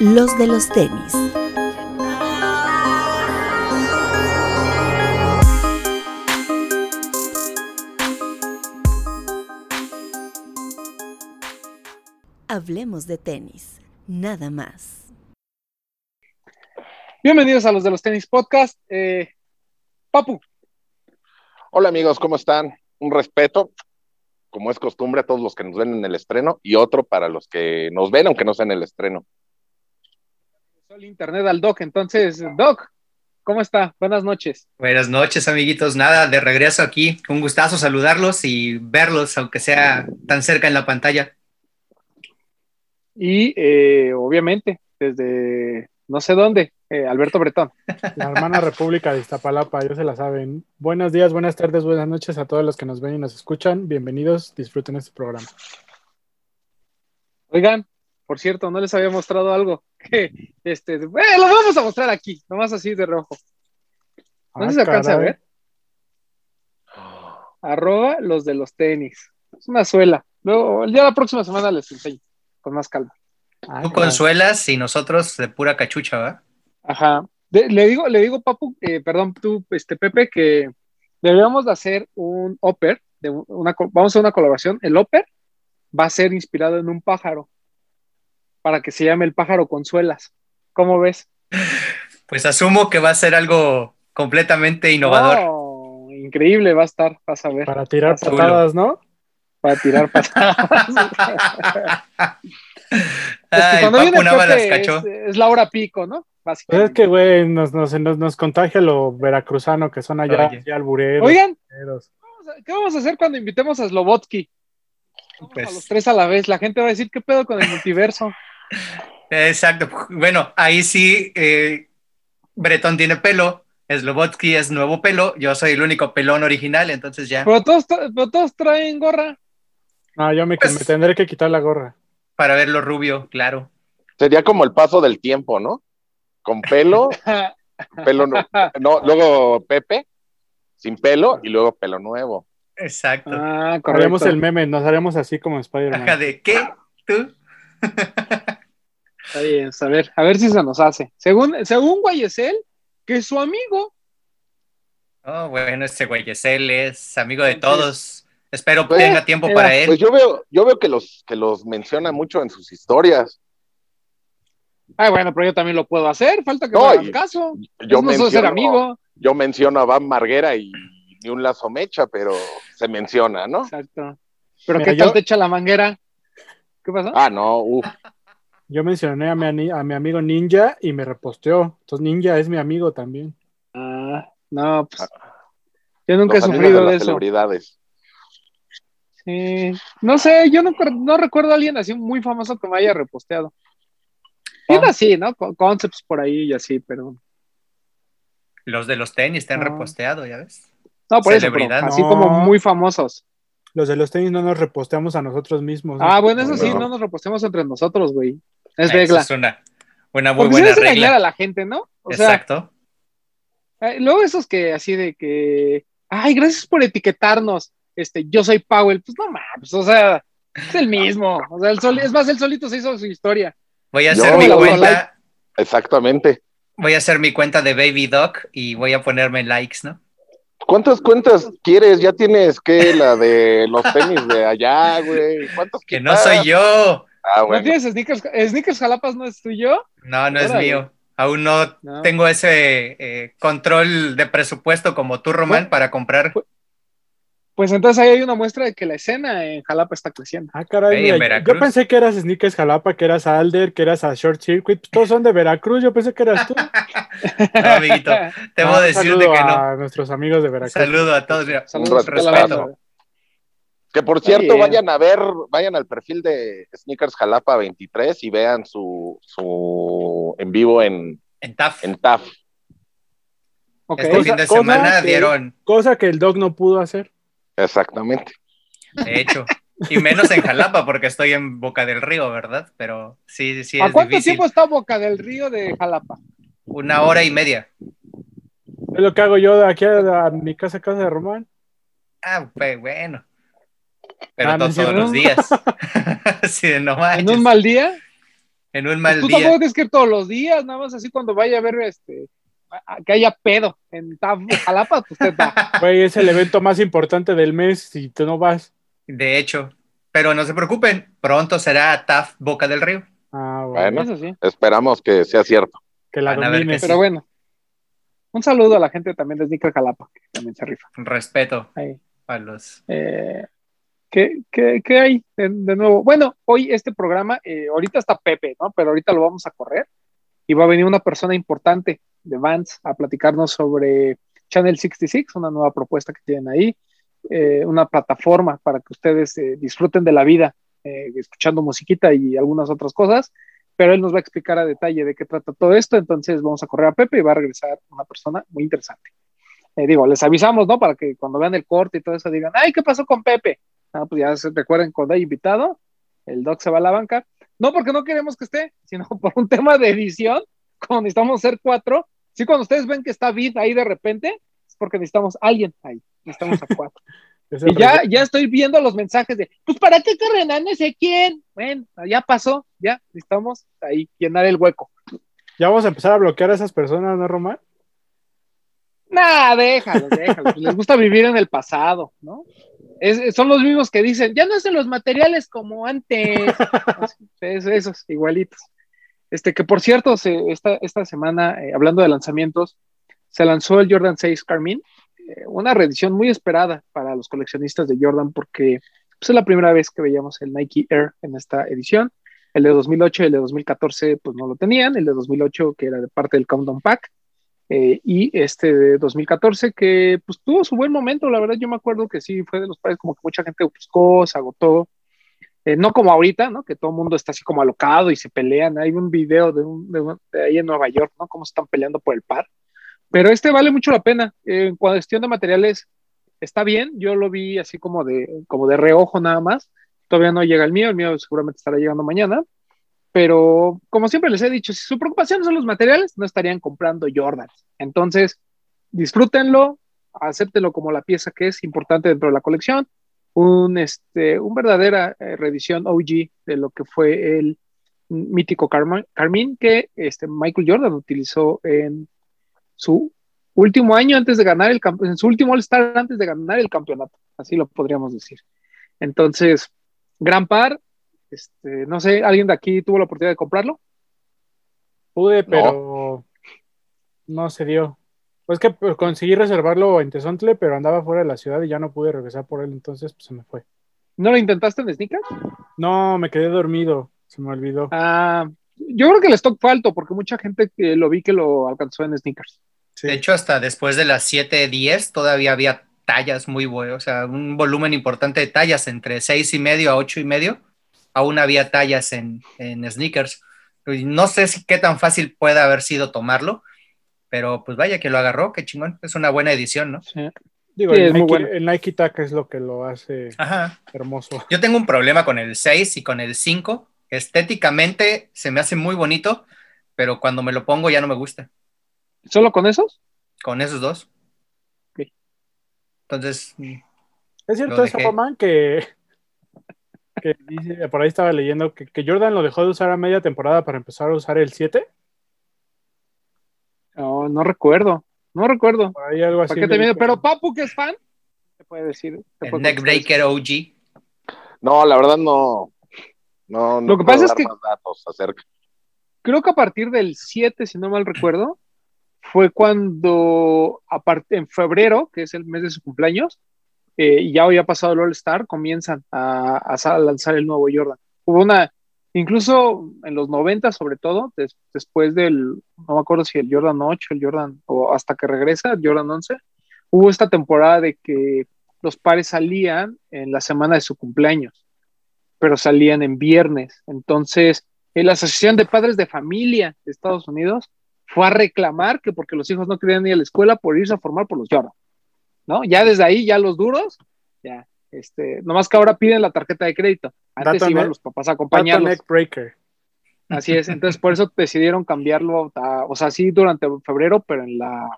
Los de los tenis. Hablemos de tenis, nada más. Bienvenidos a los de los tenis podcast. Eh, Papu. Hola amigos, ¿cómo están? Un respeto, como es costumbre, a todos los que nos ven en el estreno y otro para los que nos ven aunque no sea en el estreno. El internet al Doc, entonces, Doc, ¿cómo está? Buenas noches. Buenas noches, amiguitos. Nada, de regreso aquí. Un gustazo saludarlos y verlos, aunque sea tan cerca en la pantalla. Y eh, obviamente, desde no sé dónde, eh, Alberto Bretón. La hermana República de Iztapalapa, ya se la saben. Buenos días, buenas tardes, buenas noches a todos los que nos ven y nos escuchan. Bienvenidos, disfruten este programa. Oigan, por cierto, no les había mostrado algo. Que, este, eh, lo vamos a mostrar aquí, nomás así de rojo. No Ah, se alcanza a ver. Arroba los de los tenis. Es una suela. Luego, ya la próxima semana les enseño, con más calma. Ah, Tú caray. consuelas y nosotros de pura cachucha, ¿va? Ajá. De- le digo, le digo, Papu, eh, perdón, tú, este, Pepe, que deberíamos de hacer un Oper, de una, vamos a hacer una colaboración. El Oper va a ser inspirado en un pájaro, para que se llame el pájaro con suelas. ¿Cómo ves? Pues asumo que va a ser algo completamente innovador. Oh, increíble va a estar, vas a ver, para, Para tirar Chulo. patadas, ¿no? tirar patadas. Es que Ay, cuando viene las es, es la hora pico, ¿no? Pues es Básicamente. que, güey, nos, nos, nos, nos contagia lo veracruzano que son allá, Oye. allá albureros. Oigan, albureros. vamos a- ¿qué vamos a hacer cuando invitemos a Slobotsky? Pues- a los tres a la vez. La gente va a decir, ¿qué pedo con el multiverso? Exacto. Bueno, ahí sí, eh, Bretón tiene pelo, Slobotsky es nuevo pelo, yo soy el único pelón original, entonces ya, Pero todos, pero todos traen gorra. No, yo me, Pues- me tendré que quitar la gorra. para verlo rubio, claro. Sería como el paso del tiempo, ¿no? Con pelo, pelo no, no, luego Pepe, sin pelo y luego pelo nuevo. Exacto. ah, correcto. Haremos el meme, nos haremos así como Spider-Man. ¿de qué? ¿Tú? Está bien, a ver, a ver si se nos hace. Según, según Guayesel, que es su amigo. Oh, bueno, este güey es amigo de todos. Espero que Pues, tenga tiempo para él. Pues yo veo, yo veo que los, que los menciona mucho en sus historias. Ay, bueno, pero yo también lo puedo hacer. Falta que No, me hagan y- caso. Yo no soy ser menciono, amigo. yo menciono a Van Marguera y ni un lazo mecha, pero se menciona, ¿no? Exacto. Pero Mira, ¿qué tal yo- te echa la manguera? ¿Qué pasó? Ah, no, uff. Yo mencioné a mi, a mi amigo Ninja y me reposteó. Entonces Ninja es mi amigo también. Ah, no, pues. Yo nunca he los sufrido de de las eso. celebridades. Sí. No sé, yo no, no recuerdo a alguien así muy famoso que me haya reposteado. Tiene Ah. así, ¿no? Con concepts por ahí y así, pero. Los de los tenis te han No. reposteado, ¿ya ves? No, por eso, Celebridad. pero así No. como muy famosos. Los de los tenis no nos reposteamos a nosotros mismos. ¿no? Ah, bueno, eso sí, No. no nos repostemos entre nosotros, güey. Es regla. Es una, una muy Porque buena es engañar a regla. la gente, ¿no? O sea, Exacto. eh, luego esos que así de que, ay, gracias por etiquetarnos, este, yo soy Powell, pues no mames, o sea, es el mismo, o sea, el sol, es más, él solito se hizo su historia. Voy a Yo- hacer mi cuenta. Exactamente. Voy a hacer mi cuenta de Baby Doc y voy a ponerme likes, ¿no? ¿Cuántas cuentas quieres? Ya tienes que la de los tenis de allá, güey. ¿Cuántos Que no soy yo. Ah, ¿No bueno. tienes sneakers, sneakers Jalapas no es tuyo? No, no es mío. Aún no, No. tengo ese eh, control de presupuesto como tú, Román, para comprar. Pues entonces ahí hay una muestra de que la escena en Jalapa está creciendo. Ah, caray, mira, yo- pensé que eras Sneakers Jalapa, que eras Alder, que eras a Short Circuit. pues todos son de Veracruz, yo pensé que eras tú. No, amiguito, debo Ah, un decirte que no. a nuestros amigos de Veracruz. Saludo a todos. mira. Saludos a respeto. Que por cierto, vayan a ver, vayan al perfil de Sneakers Jalapa 23 y vean su, su en vivo en, En TAF. en TAF. Ok. Este fin de Cosa semana que- dieron, Cosa que el Dog no pudo hacer. Exactamente. de hecho. Y menos en Jalapa, porque estoy en Boca del Río, ¿verdad? Pero sí, sí ¿A es cuánto difícil. tiempo está Boca del Río de Jalapa? Una hora y media. Es lo que hago yo de aquí a, a mi casa, casa de Román. Ah, pues bueno. Pero Ah, es todos los días. sí, no manches. ¿En un mal día? En un Pues mal tú día. tampoco tienes que todos los días, nada más así cuando vaya a ver este a- a- que haya pedo en Taf- Jalapa, pues usted va. Güey, es el evento más importante del mes si tú no vas. De hecho. Pero no se preocupen, pronto será TAF Boca del Río. Ah, bueno. Bueno. Eso sí. Esperamos que sea cierto. Que la domines. que Pero bueno. Un saludo a la gente también de Sneaker Jalapa, que también se rifa. Respeto Ahí. a los. Eh, ¿qué, qué, qué hay de, de nuevo? Bueno, hoy este programa, eh, ahorita está Pepe, ¿no? Pero ahorita lo vamos a correr y va a venir una persona importante de Vans a platicarnos sobre Channel 66, una nueva propuesta que tienen ahí, eh, una plataforma para que ustedes eh, disfruten de la vida, eh, escuchando musiquita y algunas otras cosas, pero él nos va a explicar a detalle de qué trata todo esto, entonces vamos a correr a Pepe y va a regresar una persona muy interesante. Eh, digo, les avisamos, ¿no? Para que cuando vean el corte y todo eso digan, ay, ¿qué pasó con Pepe? Ah, pues ya se recuerden cuando hay invitado, el doc se va a la banca. No porque no queremos que esté, sino por un tema de edición, como necesitamos ser cuatro. Sí, cuando ustedes ven que está Vid ahí de repente, es porque necesitamos alguien ahí. Necesitamos a cuatro. Y ya, ya estoy viendo los mensajes de, pues ¿para qué corren a no sé quién? Bueno, ya pasó, ya necesitamos ahí llenar el hueco. Ya vamos a empezar a bloquear a esas personas, ¿no, Román? Nah, déjalos, déjalos. Les gusta vivir en el pasado, ¿no? Es- son los mismos que dicen, ya no hacen los materiales como antes. Es- esos, igualitos. Este, que por cierto, se- esta, esta semana, eh, hablando de lanzamientos, se lanzó el Jordan 6 Carmine, eh, una reedición muy esperada para los coleccionistas de Jordan, porque pues, es la primera vez que veíamos el Nike Air en esta edición. El de 2008 y el de 2014, pues no lo tenían. El de 2008, que era de parte del Countdown Pack, eh, y este de 2014 que pues tuvo su buen momento, la verdad yo me acuerdo que sí fue de los pares como que mucha gente buscó, se agotó, Eh, no como ahorita, ¿no? Que todo el mundo está así como alocado y se pelean, hay un video de, un, de, un- de ahí en Nueva York, ¿no? Cómo se están peleando por el par, pero este vale mucho la pena, Eh, en cuestión de materiales está bien, yo lo vi así como de, como de reojo nada más, todavía no llega el mío, el mío seguramente estará llegando mañana, pero como siempre les he dicho, si su preocupación son los materiales, no estarían comprando Jordans. Entonces, disfrútenlo, acéptenlo como la pieza que es importante dentro de la colección, un, este, un verdadera eh, reedición OG de lo que fue el mítico Carmine que este, Michael Jordan utilizó en su último año antes de ganar el campeonato, en su último All-Star antes de ganar el campeonato, así lo podríamos decir. Entonces, gran par, este, no sé, ¿alguien de aquí tuvo la oportunidad de comprarlo? Pude, pero no, se dio. Pues que pues, conseguí reservarlo en Tezontle, pero andaba fuera de la ciudad y ya no pude regresar por él, entonces pues se me fue. ¿No lo intentaste en sneakers? No, me quedé dormido, se me olvidó. Ah, yo creo que el stock fue alto porque mucha gente que lo vi que lo alcanzó en sneakers. Sí. De hecho, hasta después de las 7:10 todavía había tallas muy buenas, o sea, un volumen importante de tallas entre 6 y medio a 8 y medio. Aún había tallas en, en sneakers. No sé si qué tan fácil puede haber sido tomarlo, pero pues vaya que lo agarró, qué chingón. Es una buena edición, ¿no? Sí. Digo, Sí, el, es muy Nike, bueno. el Nike Tac es lo que lo hace Ajá. hermoso. Yo tengo un problema con el 6 y con el 5. Estéticamente se me hace muy bonito, pero cuando me lo pongo ya no me gusta. ¿Solo con esos? Con esos dos. Ok. Entonces, mm, Es cierto eso. Román, que, que dice, por ahí estaba leyendo que, que Jordan lo dejó de usar a media temporada para empezar a usar el 7. No, no recuerdo. No recuerdo. Ahí algo así. ¿Para qué te Pero Papu, que es fan, te puede decir. te puede Neckbreaker OG. No, la verdad no. No, no Lo que puedo pasa es que- más datos acerca. Creo que a partir del 7, si no mal recuerdo, fue cuando, aparte, en febrero, que es el mes de su cumpleaños, eh, y ya había pasado el All-Star, comienzan a, a lanzar el nuevo Jordan. Hubo una, incluso en los 90 sobre todo, des- después del, no me acuerdo si el Jordan 8, el Jordan, o hasta que regresa, el Jordan 11, hubo esta temporada de que los pares salían en la semana de su cumpleaños, pero salían en viernes. Entonces, eh, la Asociación de Padres de Familia de Estados Unidos fue a reclamar que porque los hijos no querían ir a la escuela por irse a formar por los Jordan. ¿No? Ya desde ahí, ya los duros, ya, este, nomás que ahora piden la tarjeta de crédito. Antes iban los papás a acompañarlos. Así es, entonces por eso decidieron cambiarlo, a- o sea, sí durante febrero, pero en la,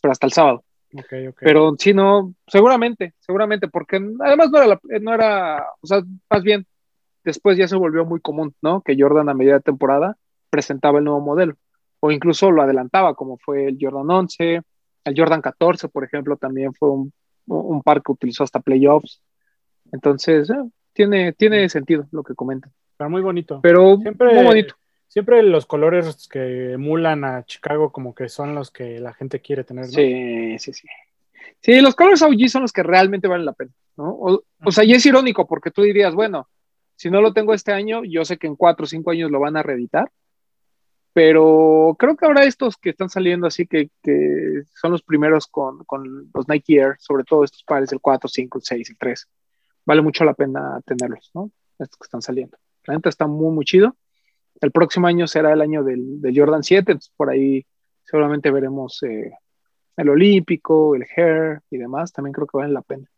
pero hasta el sábado. Pero sí, no, seguramente, seguramente, porque además no era, la- no era, o sea, más bien, después ya se volvió muy común, ¿no? Que Jordan a medida de temporada presentaba el nuevo modelo o incluso lo adelantaba, como fue el Jordan 11, el Jordan 14, por ejemplo, también fue un, un par que utilizó hasta playoffs. Entonces, eh, tiene, tiene sentido lo que comentan. Pero muy bonito. Pero Siempre- muy bonito. Siempre los colores que emulan a Chicago como que son los que la gente quiere tener, ¿no? Sí, sí, sí. Sí, los colores OG son los que realmente valen la pena, ¿no? O, o sea, y es irónico porque tú dirías, bueno, si no lo tengo este año, yo sé que en cuatro o cinco años lo van a reeditar, pero creo que ahora estos que están saliendo así, que, que son los primeros con, con los Nike Air, sobre todo estos pares, el 4, 5, el 6, el 3, vale mucho la pena tenerlos, ¿no? Estos que están saliendo. La neta está muy, muy chido. El próximo año será el año del, del Jordan 7, entonces por ahí seguramente veremos eh, el Olímpico, el Hair y demás. También creo que valen la pena.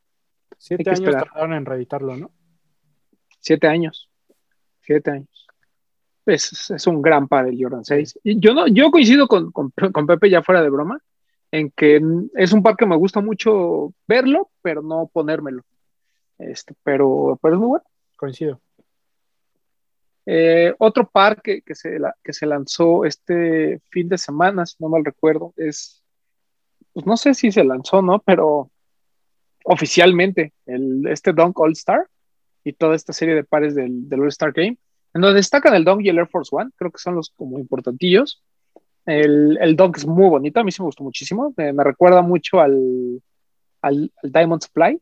Siete años esperar. tardaron en reeditarlo, ¿no? Siete años. Siete años. Es, es un gran par el Jordan 6. Y yo, no, yo coincido con, con, con Pepe ya fuera de broma en que es un par que me gusta mucho verlo, pero no ponérmelo. Este, pero, pero es muy bueno. Coincido. Eh, otro par que, que, se, la- que se lanzó este fin de semana, si no mal recuerdo, es, pues no sé si se lanzó, ¿no? Pero oficialmente, el, este Dunk All Star y toda esta serie de pares del, del All Star Game, en donde destacan el Dunk y el Air Force One, creo que son los como importantillos. El, el Dunk es muy bonito, a mí sí me gustó muchísimo, me, me recuerda mucho al, al, al Diamond Supply,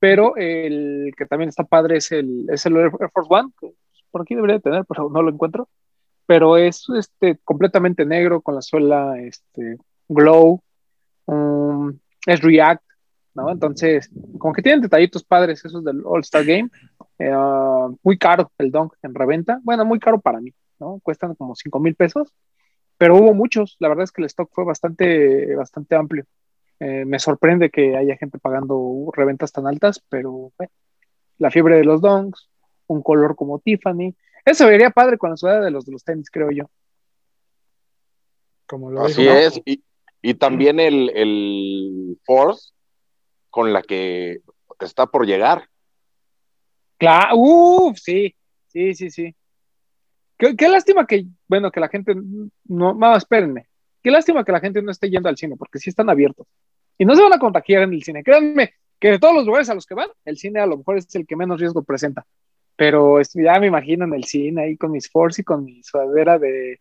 pero el que también está padre es el, es el Air Force One, que por aquí debería de tener, pero no lo encuentro. Pero es este, completamente negro con la suela este, glow, um, es React, ¿no? Entonces, como que tienen detallitos padres esos del All Star Game. Eh, uh, muy caro el Dunk en reventa. Bueno, muy caro para mí, ¿no? Cuestan como 5 mil pesos, pero hubo muchos. La verdad es que el stock fue bastante, bastante amplio. Eh, me sorprende que haya gente pagando reventas tan altas, pero bueno, la fiebre de los Dunks, un color como Tiffany. Eso vería padre con la sudadera de los de los tenis, creo yo. Como lo Así dijo, ¿no? es. Y, y también el, el Force con la que está por llegar. Claro, uff, sí, sí, sí, sí. Qué, qué lástima que, bueno, que la gente no, no, espérenme. Qué lástima que la gente no esté yendo al cine, porque sí están abiertos. Y no se van a contagiar en el cine. Créanme que de todos los lugares a los que van, el cine a lo mejor es el que menos riesgo presenta. Pero esto, ya me imagino en el cine ahí con mis Force y con mi sudadera de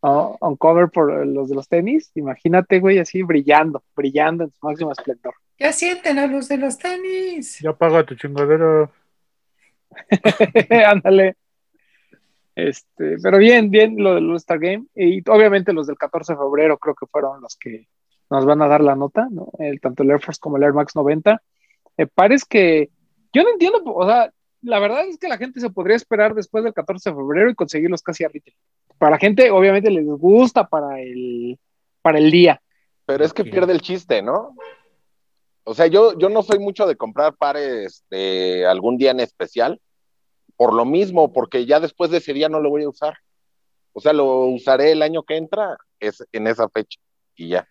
uh, on cover por los de los tenis. Imagínate, güey, así brillando, brillando en su máximo esplendor. ¿Qué sienten a los de los tenis? Ya paga tu chingadera. Ándale. Este, pero bien, bien lo del All-Star Game. Y obviamente los del 14 de febrero creo que fueron los que nos van a dar la nota, ¿no? El, tanto el Air Force como el Air Max 90. Me parece que yo no entiendo, o sea, la verdad es que la gente se podría esperar después del 14 de febrero y conseguirlos casi a retail. Para la gente, obviamente, les gusta para el, para el día. Pero es que pierde el chiste, ¿no? O sea, yo, yo no soy mucho de comprar pares de algún día en especial, por lo mismo, porque ya después de ese día no lo voy a usar. O sea, lo usaré el año que entra, es en esa fecha, y ya.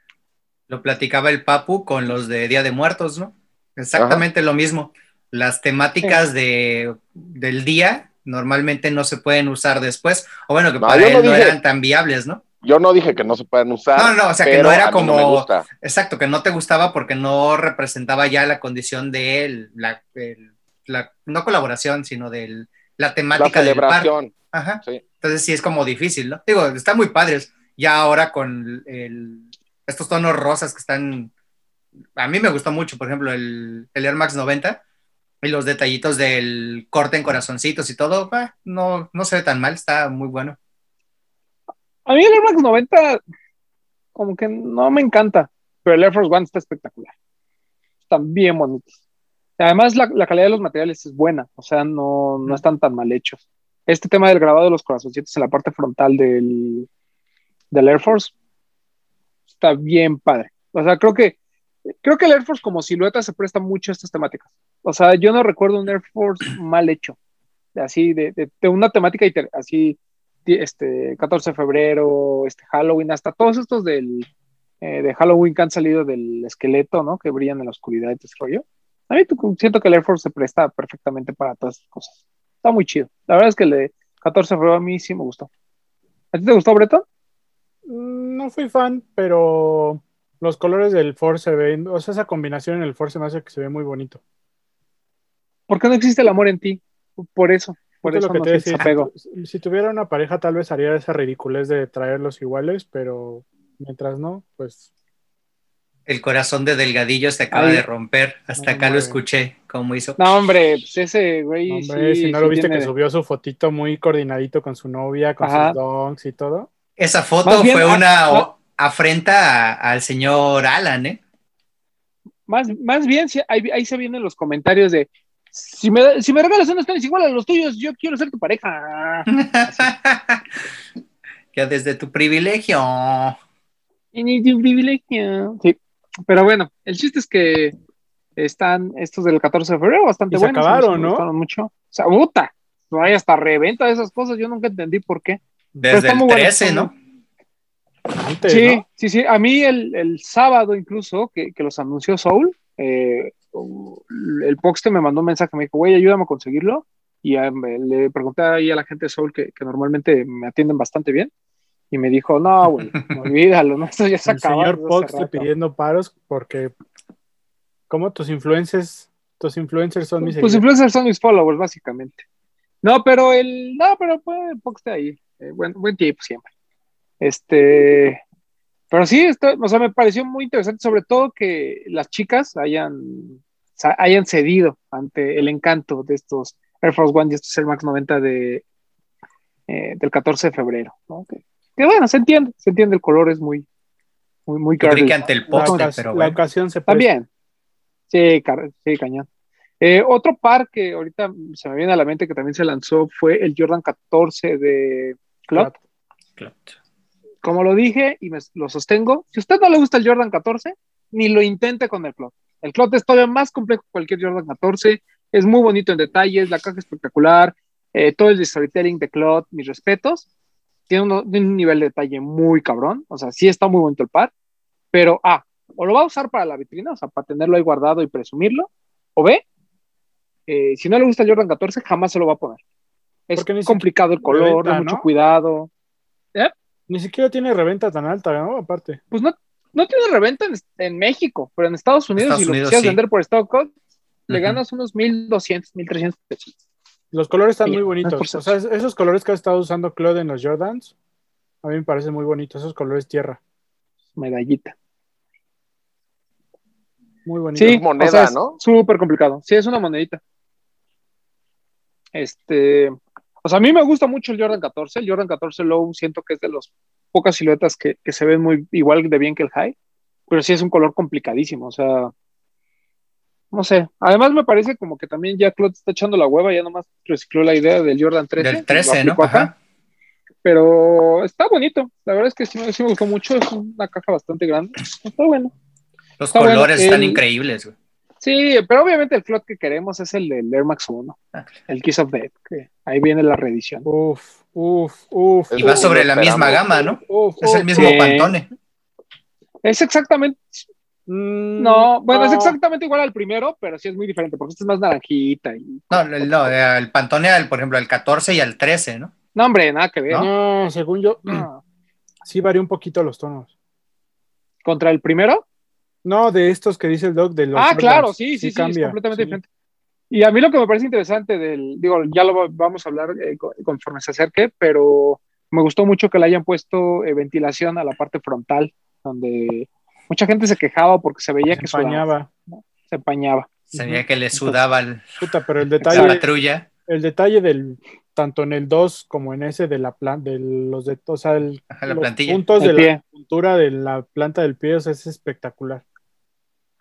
Lo platicaba el Papu con los de Día de Muertos, ¿no? Exactamente lo mismo. Las temáticas de, del día normalmente no se pueden usar después, o bueno, que No, para él no no dije- eran tan viables, ¿no? Yo no dije que no se puedan usar. No, no, o sea, que no era no como- me gusta. Exacto, que no te gustaba porque no representaba ya la condición de él, la, el- la- no colaboración, sino de la La temática del par. celebración. Ajá. Sí. Entonces sí es como difícil, ¿no? Digo, están muy padres. Ya ahora con el- estos tonos rosas que están. A mí me gustó mucho, por ejemplo, el, el Air Max 90 y los detallitos del corte en corazoncitos y todo. bah, no, no se ve tan mal, está muy bueno. A mí el Air Max 90 como que no me encanta, pero el Air Force One está espectacular. Están bien bonitos. Además, la, la calidad de los materiales es buena, o sea, no, no están tan mal hechos. Este tema del grabado de los corazoncitos en la parte frontal del, del Air Force está bien padre. O sea, creo que creo que el Air Force como silueta se presta mucho a estas temáticas. O sea, yo no recuerdo un Air Force mal hecho, así de, de, una temática así este 14 de febrero, este Halloween, hasta todos estos del eh, de Halloween que han salido del esqueleto, ¿no? Que brillan en la oscuridad y todo. A mí siento que el Air Force se presta perfectamente para todas esas cosas. está muy chido. La verdad es que el de 14 de febrero a mí sí me gustó. ¿A ti te gustó, Breton? Mm, No fui fan, pero los colores del Force se ven, o sea, esa combinación en el Force me hace que se ve muy bonito. ¿Por qué no existe el amor en ti? Por eso, por eso lo que no te decía, si- si tuviera una pareja tal vez haría esa ridiculez de traerlos iguales, pero mientras no, pues El corazón de Delgadillo se acaba Ay. de romper. Hasta No, acá lo escuché, como hizo. No, hombre, pues ese güey. hombre, sí, si no sí lo viste tiene- que subió su fotito muy coordinadito con su novia, con Ajá. sus donks y todo. Esa foto bien, fue una afrenta a- al señor Alan, ¿eh? Más, más bien, ahí, ahí se vienen los comentarios de. Si me, si me regalas unos tenis igual a los tuyos, yo quiero ser tu pareja. ya desde tu privilegio. Y tu privilegio. Sí. Pero bueno, el chiste es que están estos del 14 de febrero bastante Y se buenos. acabaron, ¿no? mucho. O sea, puta. No hay hasta reventa de esas cosas. Yo nunca entendí por qué. Desde el muy bueno, 13, está ¿no? Antes, Sí, ¿no? sí, sí. A mí el, el sábado incluso, que, que los anunció Soul, eh, el Poxte me mandó un mensaje, me dijo, güey, ayúdame a conseguirlo. Y me- le pregunté ahí a la gente de Soul que, que normalmente me atienden bastante bien. Y me dijo, no, güey, olvídalo, no, esto ya se El señor desde hace Pox te rato". pidiendo paros porque como tus influencers, tus influencers son mis Pues seguidores. influencers son mis followers, básicamente. No, pero el, no, pero pues, el Poxte ahí. Eh, buen, buen tip siempre. Este, pero sí, esto, o sea, me pareció muy interesante, sobre todo que las chicas hayan, o sea, hayan cedido ante el encanto de estos Air Force One y estos Air Max 90 de, eh, del 14 de febrero, ¿no? Que, que bueno, se entiende, se entiende, el color es muy, muy, muy que ante el la, poste, pero la bueno. ocasión se presta. También. Sí, sí, cañón. Eh, otro par que ahorita se me viene a la mente que también se lanzó fue el Jordan 14 de Clot. Claro. Como lo dije y me, lo sostengo, si a usted no le gusta el Jordan 14, ni lo intente con el Clot. El Clot es todavía más complejo que cualquier Jordan 14, es muy bonito en detalles, la caja espectacular, eh, todo el storytelling de Clot, mis respetos. Tiene, uno- tiene un nivel de detalle muy cabrón, o sea, sí está muy bonito el par, pero A, o lo va a usar para la vitrina, o sea, para tenerlo ahí guardado y presumirlo, o B, eh, si no le gusta el Jordan 14, jamás se lo va a poner. Es Porque complicado el color, reventa, da mucho ¿no? cuidado. Ni siquiera tiene reventa tan alta, ¿no? Aparte. Pues no, no tiene reventa en, en México, pero en Estados Unidos, Estados si lo Unidos, quisieras sí. vender por stock code, le ganas unos 1200, 1300 pesos. Los colores están Sí, muy bonitos. O sea, es- esos colores que ha estado usando Claude en los Jordans, a mí me parecen muy bonitos, esos colores tierra. Medallita. Muy bonitos. Sí, moneda, o sea, es ¿no? Súper complicado. Sí, es una monedita. Este, o sea, a mí me gusta mucho el Jordan 14. El Jordan 14 Low siento que es de las pocas siluetas que, que se ven muy igual de bien que el High, pero sí es un color complicadísimo. O sea, no sé. Además, me parece como que también ya Claude está echando la hueva, ya nomás recicló la idea del Jordan 13. Del 13, lo ¿no? Ajá. Pero está bonito. La verdad es que sí, me- sí me gustó mucho. Es una caja bastante grande. Está bueno. Los Está bueno, colores están el- increíbles, güey. Sí, pero obviamente el Cloud que queremos es el del Air Max 1, Ah. el Kiss of Death, que ahí viene la reedición. Uf, uf, uf. Y va sobre la misma gama, ¿no? uf, Es el mismo Sí. Pantone. Es exactamente, Mm, no, bueno, es exactamente igual al primero, pero sí es muy diferente, porque este es más naranjita. Y, No, el- no, el Pantone, al, por ejemplo, al 14 y al 13, ¿no? no, hombre, nada que ver. ¿No? No, según yo, No. sí varía un poquito los tonos. ¿Contra el primero? No, de estos que dice el doc de los ah, claro, sí, sí, sí, es completamente sí. diferente. Y a mí lo que me parece interesante del, digo, ya lo va- vamos a hablar eh, co- conforme se acerque, pero me gustó mucho que le hayan puesto eh, ventilación a la parte frontal, donde mucha gente se quejaba porque se veía Se que sudaba, empañaba. se empañaba. Se veía que le sudaba el- Puta, pero el la detalle, patrulla. el detalle del tanto en el 2 como en ese de la planta, de los de, o sea, el- Ajá, la los plantilla. puntos El de pie. la puntura de la planta del pie, o sea, es espectacular.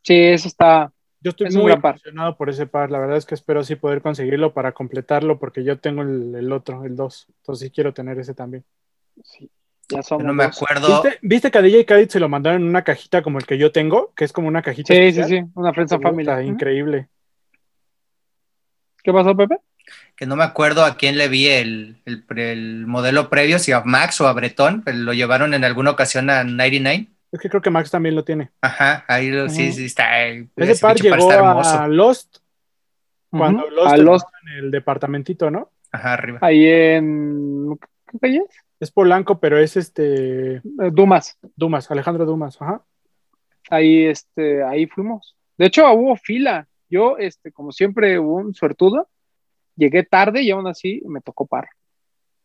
Sí, eso está, Yo estoy Es muy emocionado por ese par, la verdad es que espero sí poder conseguirlo para completarlo porque yo tengo el, el otro, el 2, entonces sí quiero tener ese también. sí, ya Yo somos no me acuerdo. ¿Viste, ¿Viste que a DJ Khaled se lo mandaron en una cajita como el que yo tengo? Que es como una cajita Sí, sí, especial? sí, una Puta, Family. Increíble. ¿Qué pasó, Pepe? que no me acuerdo a quién le vi el, el, el modelo previo, si a Max o a Bretón, pero lo llevaron en alguna ocasión a 99. Es que creo que Max también lo tiene. Ajá, ahí lo, sí, sí está. eh, Ese par llegó está a Lost Cuando Ujú, los a en el departamentito, ¿no? Ajá, arriba. ahí en ¿qué calle es? Es Polanco, pero es este Eh, Dumas. Dumas, Alejandro Dumas, ajá. Ahí, este, ahí fuimos. De hecho, hubo fila. Yo, este, como siempre, hubo un suertudo. Llegué tarde y aún así me tocó par.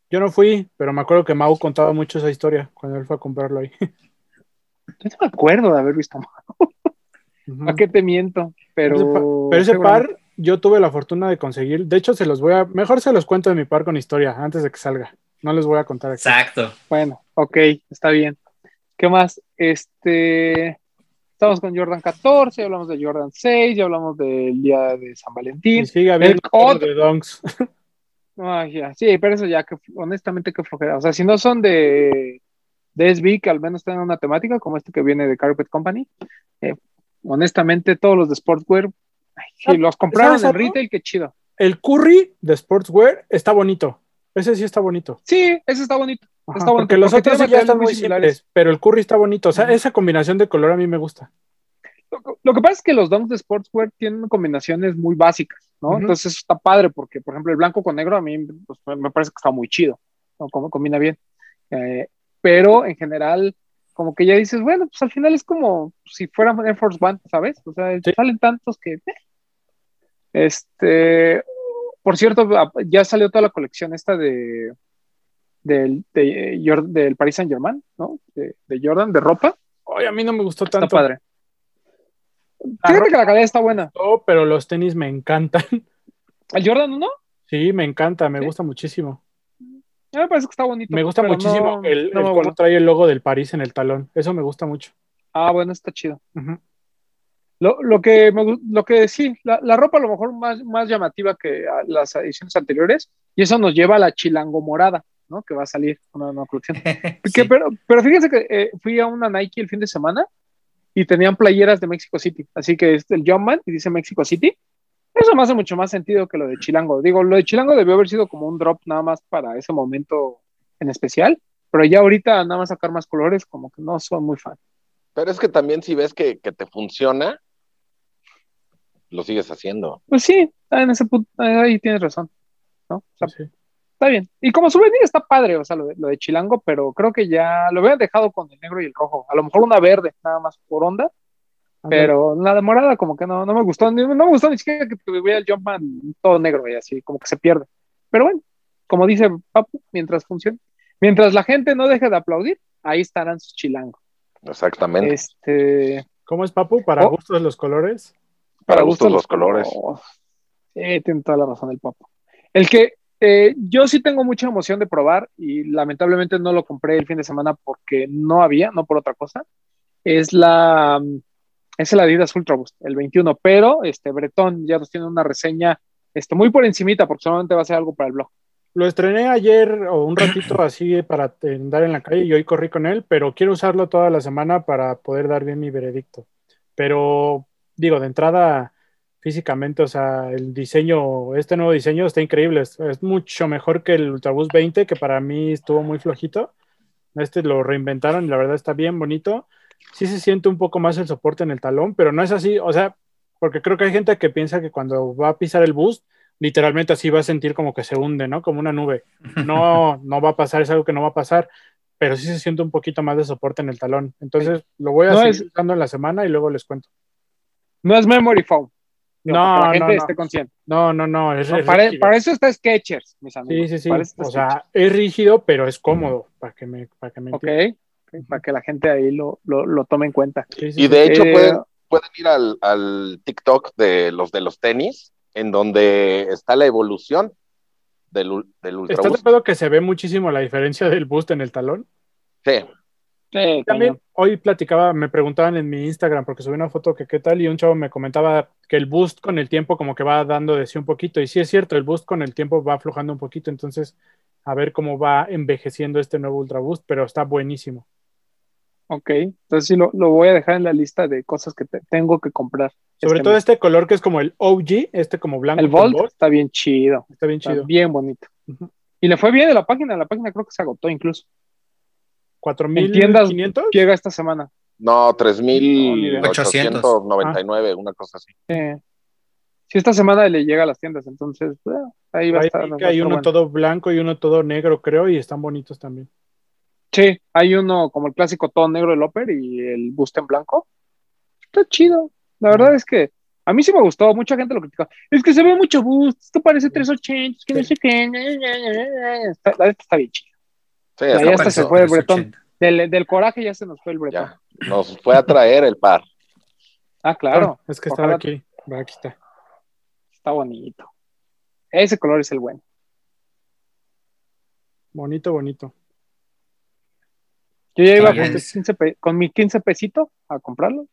Yo no fui, pero me acuerdo que Mau contaba mucho esa historia cuando él fue a comprarlo ahí. Yo no me acuerdo de haber visto. ¿A qué te miento? Pero, pero ese par yo tuve la fortuna de conseguir. De hecho, se los voy a. Mejor se los cuento de mi par con historia antes de que salga. No les voy a contar aquí. Exacto. Bueno, ok, está bien. ¿Qué más? Este, estamos con Jordan 14, ya hablamos de Jordan 6, ya hablamos del día de San Valentín. Y sigue habiendo El de Donks. Ay, ya, sí, pero eso ya que honestamente que flojera. O sea, si no son de, de SB, que al menos tengan una temática como este que viene de Carpet Company, eh, honestamente todos los de Sportswear, si los compraron ¿Sabes en algo? retail, qué chido. El curry de Sportswear está bonito. Ese sí está bonito. Sí, ese está bonito. Ajá, Está bonito, porque los porque otros ya están muy similares. pero el curry está bonito. O sea, esa combinación de color a mí me gusta. Lo, lo que pasa es que los donks de Sportswear tienen combinaciones muy básicas, ¿no? Ujú. Entonces eso está padre porque, por ejemplo, el blanco con negro a mí pues, me- me parece que está muy chido, ¿no? Como combina bien. Eh, pero en general, como que ya dices, bueno, pues al final es como si fuera Air Force One, ¿sabes? O sea, Sí. salen tantos que... eh. Este, por cierto, ya salió toda la colección esta de del, de, Jor- del Paris Saint Germain, ¿no? De, de Jordan, de ropa. Oye, a mí no me gustó Está tanto. padre. La Fíjate que la calidad está buena. Pero los tenis me encantan. ¿El Jordan 1? Sí, me encanta, me ¿Sí? gusta muchísimo. A mí me parece que está bonito. Me gusta pero muchísimo no- el, no el voló. trae el logo del París en el talón. Eso me gusta mucho. Ah, bueno, está chido. Lo, lo que me lo que sí, la, la ropa a lo mejor más, más llamativa que las ediciones anteriores, y eso nos lleva a la chilango morada, ¿no? Que va a salir una nueva colección. Que- pero, pero fíjense que eh, fui a una Nike el fin de semana y tenían playeras de Mexico City. Así que es el Jumpman y dice Mexico City. Eso me hace mucho más sentido que lo de Chilango. Digo, lo de Chilango debió haber sido como un drop nada más para ese momento en especial, pero ya ahorita nada más sacar más colores, como que no soy muy fan. Pero es que también si ves que, que te funciona, lo sigues haciendo. Pues sí, en ese punto, ahí tienes razón. ¿no? O sea, Sí. Está bien. Y como souvenir está padre, o sea, lo de, lo de Chilango, pero creo que ya lo hubieran dejado con el negro y el rojo. A lo mejor una verde, nada más por onda, pero la de morada como que no, no me gustó. ni- No me gustó ni siquiera que tuviera el Jumpman todo negro y así, como que se pierde. Pero bueno, como dice Papu, mientras funcione. Mientras la gente no deje de aplaudir, ahí estarán sus chilangos. Exactamente. Este, ¿Cómo es, Papu? Para Oh. gustos los colores. Para gustos los colores. Oh, sí, tiene toda la razón el Papu. El que eh, yo sí tengo mucha emoción de probar y lamentablemente no lo compré el fin de semana porque no había, no por otra cosa, es la es el Adidas Ultra Boost, el 21, pero este Bretón ya nos tiene una reseña este, muy por encimita porque solamente va a ser algo para el blog. Lo estrené ayer o un ratito así para andar en la calle y hoy corrí con él, pero quiero usarlo toda la semana para poder dar bien mi veredicto. Pero digo, de entrada, físicamente, o sea, el diseño, este nuevo diseño está increíble. Es, es mucho mejor que el Ultraboost 20, que para mí estuvo muy flojito. Este lo reinventaron y la verdad está bien bonito. Sí se siente un poco más el soporte en el talón, pero no es así, o sea, porque creo que hay gente que piensa que cuando va a pisar el boost, literalmente así va a sentir como que se hunde, ¿no? Como una nube. No, no va a pasar, es algo que no va a pasar, pero sí se siente un poquito más de soporte en el talón. Entonces lo voy a No seguir es- usando en la semana y luego les cuento. No es memory foam. Digo, No, para que la no, gente no. esté consciente. No, no, no, es, No, es para, para eso está Sketchers, mis Sí, amigos. sí, sí. Está O sea, es rígido, pero es cómodo, para que me, para que me Ok, entiendan. Para que la gente ahí lo, lo, lo tome en cuenta. Sí, sí, Y sí. de hecho Eh, pueden, pueden ir al, al TikTok de los de los tenis, en donde está la evolución del, del Ultra ¿Estás de acuerdo que se ve muchísimo la diferencia del boost en el talón? Sí, eh, También cañón. hoy platicaba, me preguntaban en mi Instagram, porque subí una foto que qué tal, y un chavo me comentaba que el boost con el tiempo como que va dando de sí un poquito, y sí es cierto, el boost con el tiempo va aflojando un poquito, entonces a ver cómo va envejeciendo este nuevo Ultra Boost, pero está buenísimo. Ok, entonces sí lo, lo voy a dejar en la lista de cosas que te- tengo que comprar. Sobre Este todo mes. este color que es como el OG, este como blanco. el Volt, está bien chido, está bien está chido. bien bonito. Y le fue bien de la página, la página creo que se agotó incluso. En tiendas 4.500. llega esta semana. no, 800. 3.899, una cosa así. Eh, Si esta semana le llega a las tiendas, entonces bueno, ahí va a Ahí estar. a hay uno bueno. todo blanco y uno todo negro, creo, y están bonitos también. Sí, hay uno como el clásico todo negro del Oper y el boost en blanco. Está chido. La verdad es que a mí sí me gustó. Mucha gente lo critica. Es que se ve mucho boost. Esto parece 380. Es que no sé qué. Está, la está bien chido. Sí, hasta se fue el bretón. 380. Del, del coraje ya se nos fue el bretón. Ya, nos fue a traer el par. Ah, claro. Es que estaba Ojalá- aquí. Va, Aquí está. Está bonito. Ese color es el bueno. Bonito, bonito. Yo ya iba con, 15 pe- con mi 15 pesito a comprarlo.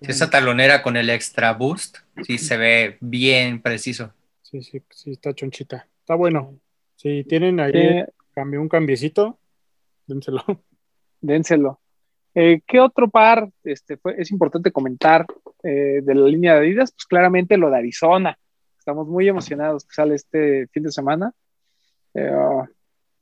Esa talonera con el extra boost, sí se ve bien preciso. Sí, sí, sí, está chonchita. Está bueno. Si tienen ahí Eh, cambio, un cambiecito, dénselo. dénselo. Eh, ¿Qué otro par este, fue, es importante comentar eh, de la línea de Adidas? Pues claramente lo de Arizona. Estamos muy emocionados que sale este fin de semana. Eh,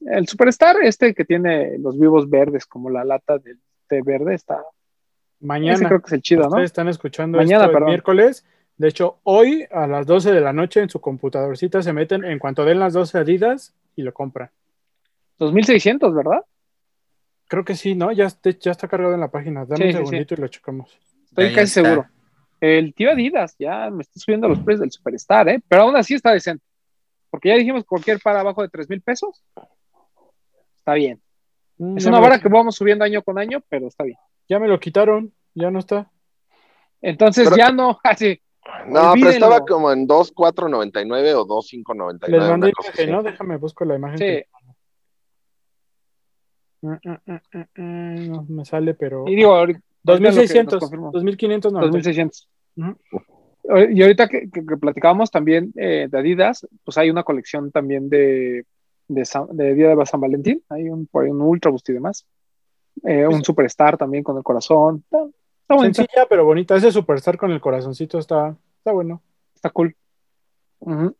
el Superstar, este que tiene los vivos verdes como la lata de té verde, está. Ese Mañana. creo que es el chido, ¿no? Ustedes están escuchando Mañana, esto el perdón. miércoles. De hecho, hoy a las 12 de la noche en su computadorcita se meten en cuanto den las 12 Adidas y lo compran. 2600, ¿verdad? Creo que sí, ¿no? Ya, está- ya está cargado en la página. Dame Sí, un sí, segundito y lo checamos. Estoy Ahí casi está. seguro. El tío Adidas ya me está subiendo los precios del Superstar, ¿eh? Pero aún así está decente. Porque ya dijimos cualquier par abajo de 3 mil pesos. Está bien. Mm, Es ya una lo- vara que vamos subiendo año con año, pero está bien. Ya me lo quitaron, ya no está. Entonces Pero- ya no, así. No, pero estaba como en 2,499 o 2,599. Les mandé imagen. ¿no? Déjame busco la imagen. Sí. que- Mm, mm, No me sale, pero. Y digo, ahorita, ahorita lo que nos 2600, confirmó. 2500 no. 2600. Ujú. Y ahorita que, que- que platicábamos también eh, de Adidas, pues hay una colección también de, de, San- de Día de San Valentín. Hay un, por ahí un Ultra Boost y demás. Eh, un Superstar también con el corazón. Está, está bonito. Sencilla, pero bonita. Ese Superstar con el corazoncito está, está bueno. Está cool. Ujú.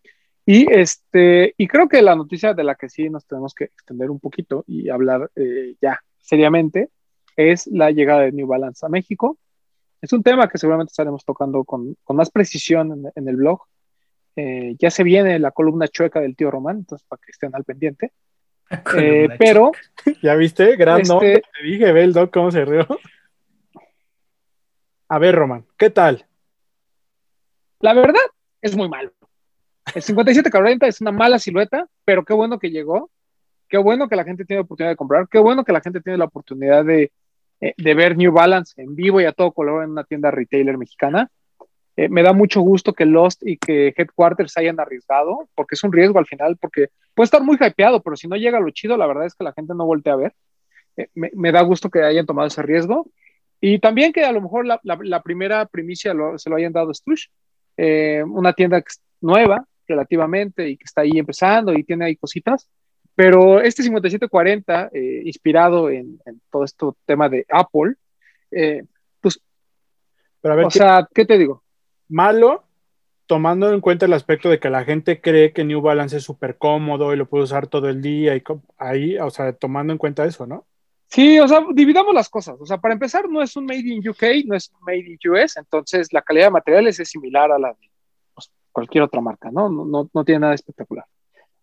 Y este, y creo que la noticia de la que sí nos tenemos que extender un poquito y hablar eh, ya seriamente es la llegada de New Balance a México. Es un tema que seguramente estaremos tocando con, con más precisión en, en el blog. Eh, ya se viene la columna chueca del tío Román, entonces para que estén al pendiente. Eh, pero ¿Ya viste? Gran Este- nombre. Te dije, ve el doc cómo se rió. A ver, Román, ¿qué tal? La verdad es muy malo. El 5740 es una mala silueta, pero qué bueno que llegó. Qué bueno que la gente tiene la oportunidad de comprar. Qué bueno que la gente tiene la oportunidad de, eh, de ver New Balance en vivo y a todo color en una tienda retailer mexicana. Eh, me da mucho gusto que Lost y que Headquarters hayan arriesgado, porque es un riesgo al final, porque puede estar muy hypeado, pero si no llega lo chido, la verdad es que la gente no voltea a ver. Eh, me, me da gusto que hayan tomado ese riesgo. Y también que a lo mejor la, la- la primera primicia lo- se lo hayan dado a Strush, eh, una tienda nueva relativamente y que está ahí empezando y tiene ahí cositas. Pero este 5740, eh, inspirado en, en todo este tema de Apple, Pero a ver, o ¿qué- sea, ¿qué te digo? Malo, tomando en cuenta el aspecto de que la gente cree que New Balance es súper cómodo y lo puede usar todo el día y ahí, o sea, tomando en cuenta eso, ¿no? Sí, o sea, dividamos las cosas. O sea, para empezar, no es un Made in UK, no es un Made in US, entonces la calidad de materiales es similar a la de pues, cualquier otra marca, ¿no? No, no, no tiene nada espectacular.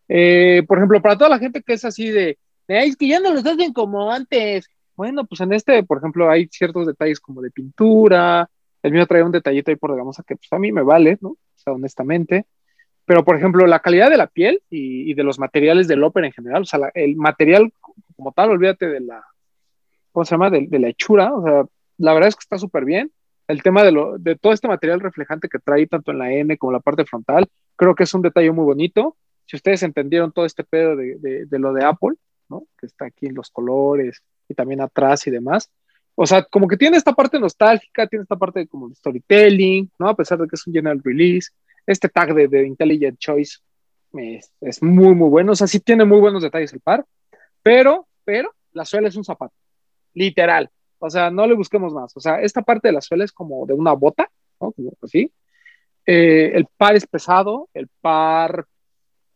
Eh, por ejemplo, para toda la gente que es así de, de, "Ay, es que ya no los hacen como antes. Bueno, pues en este, por ejemplo, hay ciertos detalles como de pintura. El mío trae un detallito ahí por digamos que pues a mí me vale, ¿no? Honestamente. Pero, por ejemplo, la calidad de la piel y, de los materiales del ópera en general, o sea, la- el material como tal, olvídate de la, ¿cómo se llama? De, la hechura, o sea, la verdad es que está súper bien. El tema de, todo este material reflejante que trae tanto en la N como en la parte frontal, creo que es un detalle muy bonito. Si ustedes entendieron todo este pedo de lo de Apple, ¿no? Que está aquí en los colores y también atrás y demás. O sea, como que tiene esta parte nostálgica, tiene esta parte de como storytelling, ¿no? A pesar de que es un general release. Este tag de, de Intelligent Choice es, es muy, muy bueno. O sea, sí tiene muy buenos detalles el par, pero, pero la suela es un zapato, literal. O sea, no le busquemos más. O sea, esta parte de la suela es como de una bota, ¿no? Como así. Eh, el par es pesado, el par,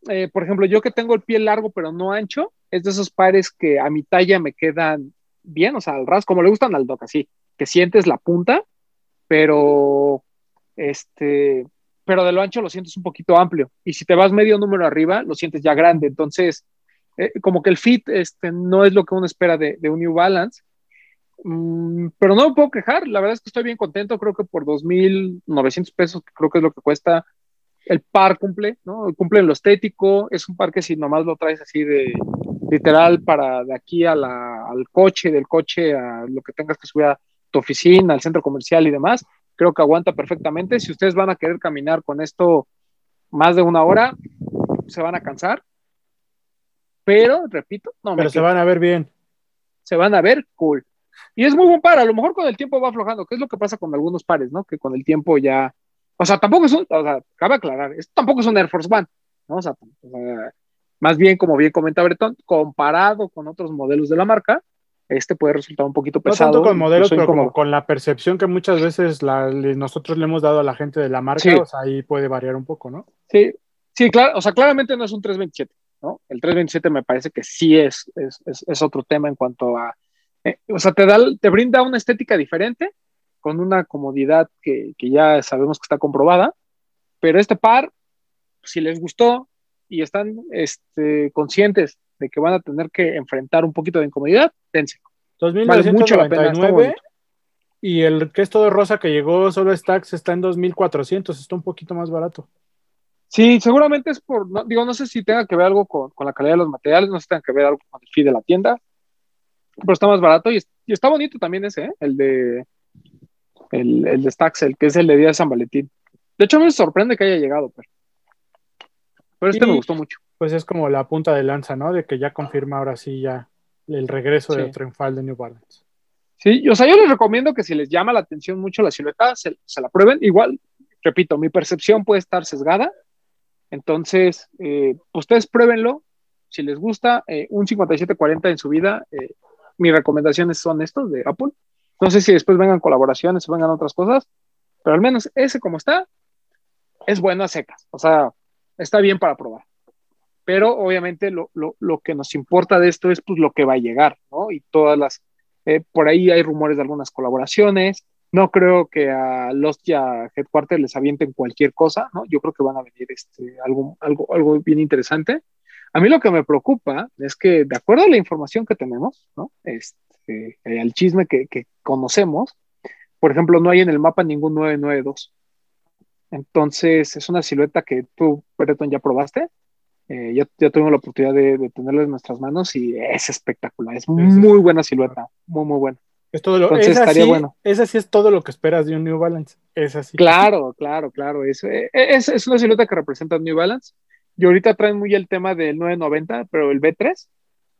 eh, por ejemplo, yo que tengo el pie largo pero no ancho, es de esos pares que a mi talla me quedan bien, o sea, al ras, como le gustan al doc, así, que sientes la punta, pero este, pero de lo ancho lo sientes un poquito amplio. Y si te vas medio número arriba, lo sientes ya grande. Entonces, eh, como que el fit este, no es lo que uno espera de, un New Balance. Mm, pero no me puedo quejar, la verdad es que estoy bien contento, creo que por 2.900 pesos, creo que es lo que cuesta, el par cumple, ¿no? Cumple en lo estético, es un par que si nomás lo traes así de literal para de aquí a la, al coche, del coche a lo que tengas que subir a tu oficina, al centro comercial y demás, creo que aguanta perfectamente. Si ustedes van a querer caminar con esto más de una hora, se van a cansar. Pero, repito, no Pero se van a ver bien. Se van a ver cool. Y es muy buen par, a lo mejor con el tiempo va aflojando, que es lo que pasa con algunos pares, ¿no? Que con el tiempo ya, o sea, tampoco es un, o sea, cabe aclarar, esto tampoco es un Air Force One, ¿no? O sea, o sea más bien, como bien comenta Bretón, comparado con otros modelos de la marca, este puede resultar un poquito pesado. No tanto con modelos, pero como con la percepción que muchas veces la, nosotros le hemos dado a la gente de la marca, sí. o sea, ahí puede variar un poco, ¿no? Sí, sí, claro, o sea, claramente no es un 327, ¿no? El 327 me parece que sí es, es, es, es otro tema en cuanto a, eh, o sea, te, da, te brinda una estética diferente, con una comodidad que, que ya sabemos que está comprobada, pero este par, si les gustó y están este, conscientes de que van a tener que enfrentar un poquito de incomodidad, dense. 2999 vale y el que es todo rosa que llegó solo Stacks está en 2400, está un poquito más barato. Sí, seguramente es por, no, digo, no sé si tenga que ver algo con, con, la calidad de los materiales, no sé si tenga que ver algo con el fee de la tienda, pero está más barato y, y está bonito también ese, ¿eh? el de el, el, de Stacks, el que es el de Día de San Valentín. De hecho, me sorprende que haya llegado, pero, pero este y, me gustó mucho. Pues es como la punta de lanza, ¿no? De que ya confirma ahora sí ya el regreso sí. de triunfal de New Balance. Sí, o sea, yo les recomiendo que si les llama la atención mucho la silueta, se, se la prueben. Igual, repito, mi percepción puede estar sesgada. Entonces, eh, ustedes pruébenlo. Si les gusta, eh, un 5740 en su vida, eh, mis recomendaciones son estos de Apple. No sé si después vengan colaboraciones o vengan otras cosas, pero al menos ese como está, es bueno a secas. O sea, está bien para probar pero obviamente lo, lo, lo, que nos importa de esto es pues lo que va a llegar, ¿no? Y todas las, eh, por ahí hay rumores de algunas colaboraciones, no creo que a Lost y a Headquarter les avienten cualquier cosa, ¿no? Yo creo que van a venir este, algo, algo, algo bien interesante. A mí lo que me preocupa es que, de acuerdo a la información que tenemos, ¿no? Este, eh, al chisme que, que conocemos, por ejemplo, no hay en el mapa ningún 992. Entonces, es una silueta que tú, Breton, ya probaste. Eh, ya, ya, tuvimos la oportunidad de, de, tenerla en nuestras manos y es espectacular, es muy buena silueta, muy, muy buena. Es todo lo, Entonces esa estaría sí, bueno. Esa sí es todo lo que esperas de un New Balance. Es así. Claro, claro, claro. Es, es, es una silueta que representa New Balance. Y ahorita traen muy el tema del 990, pero el B3.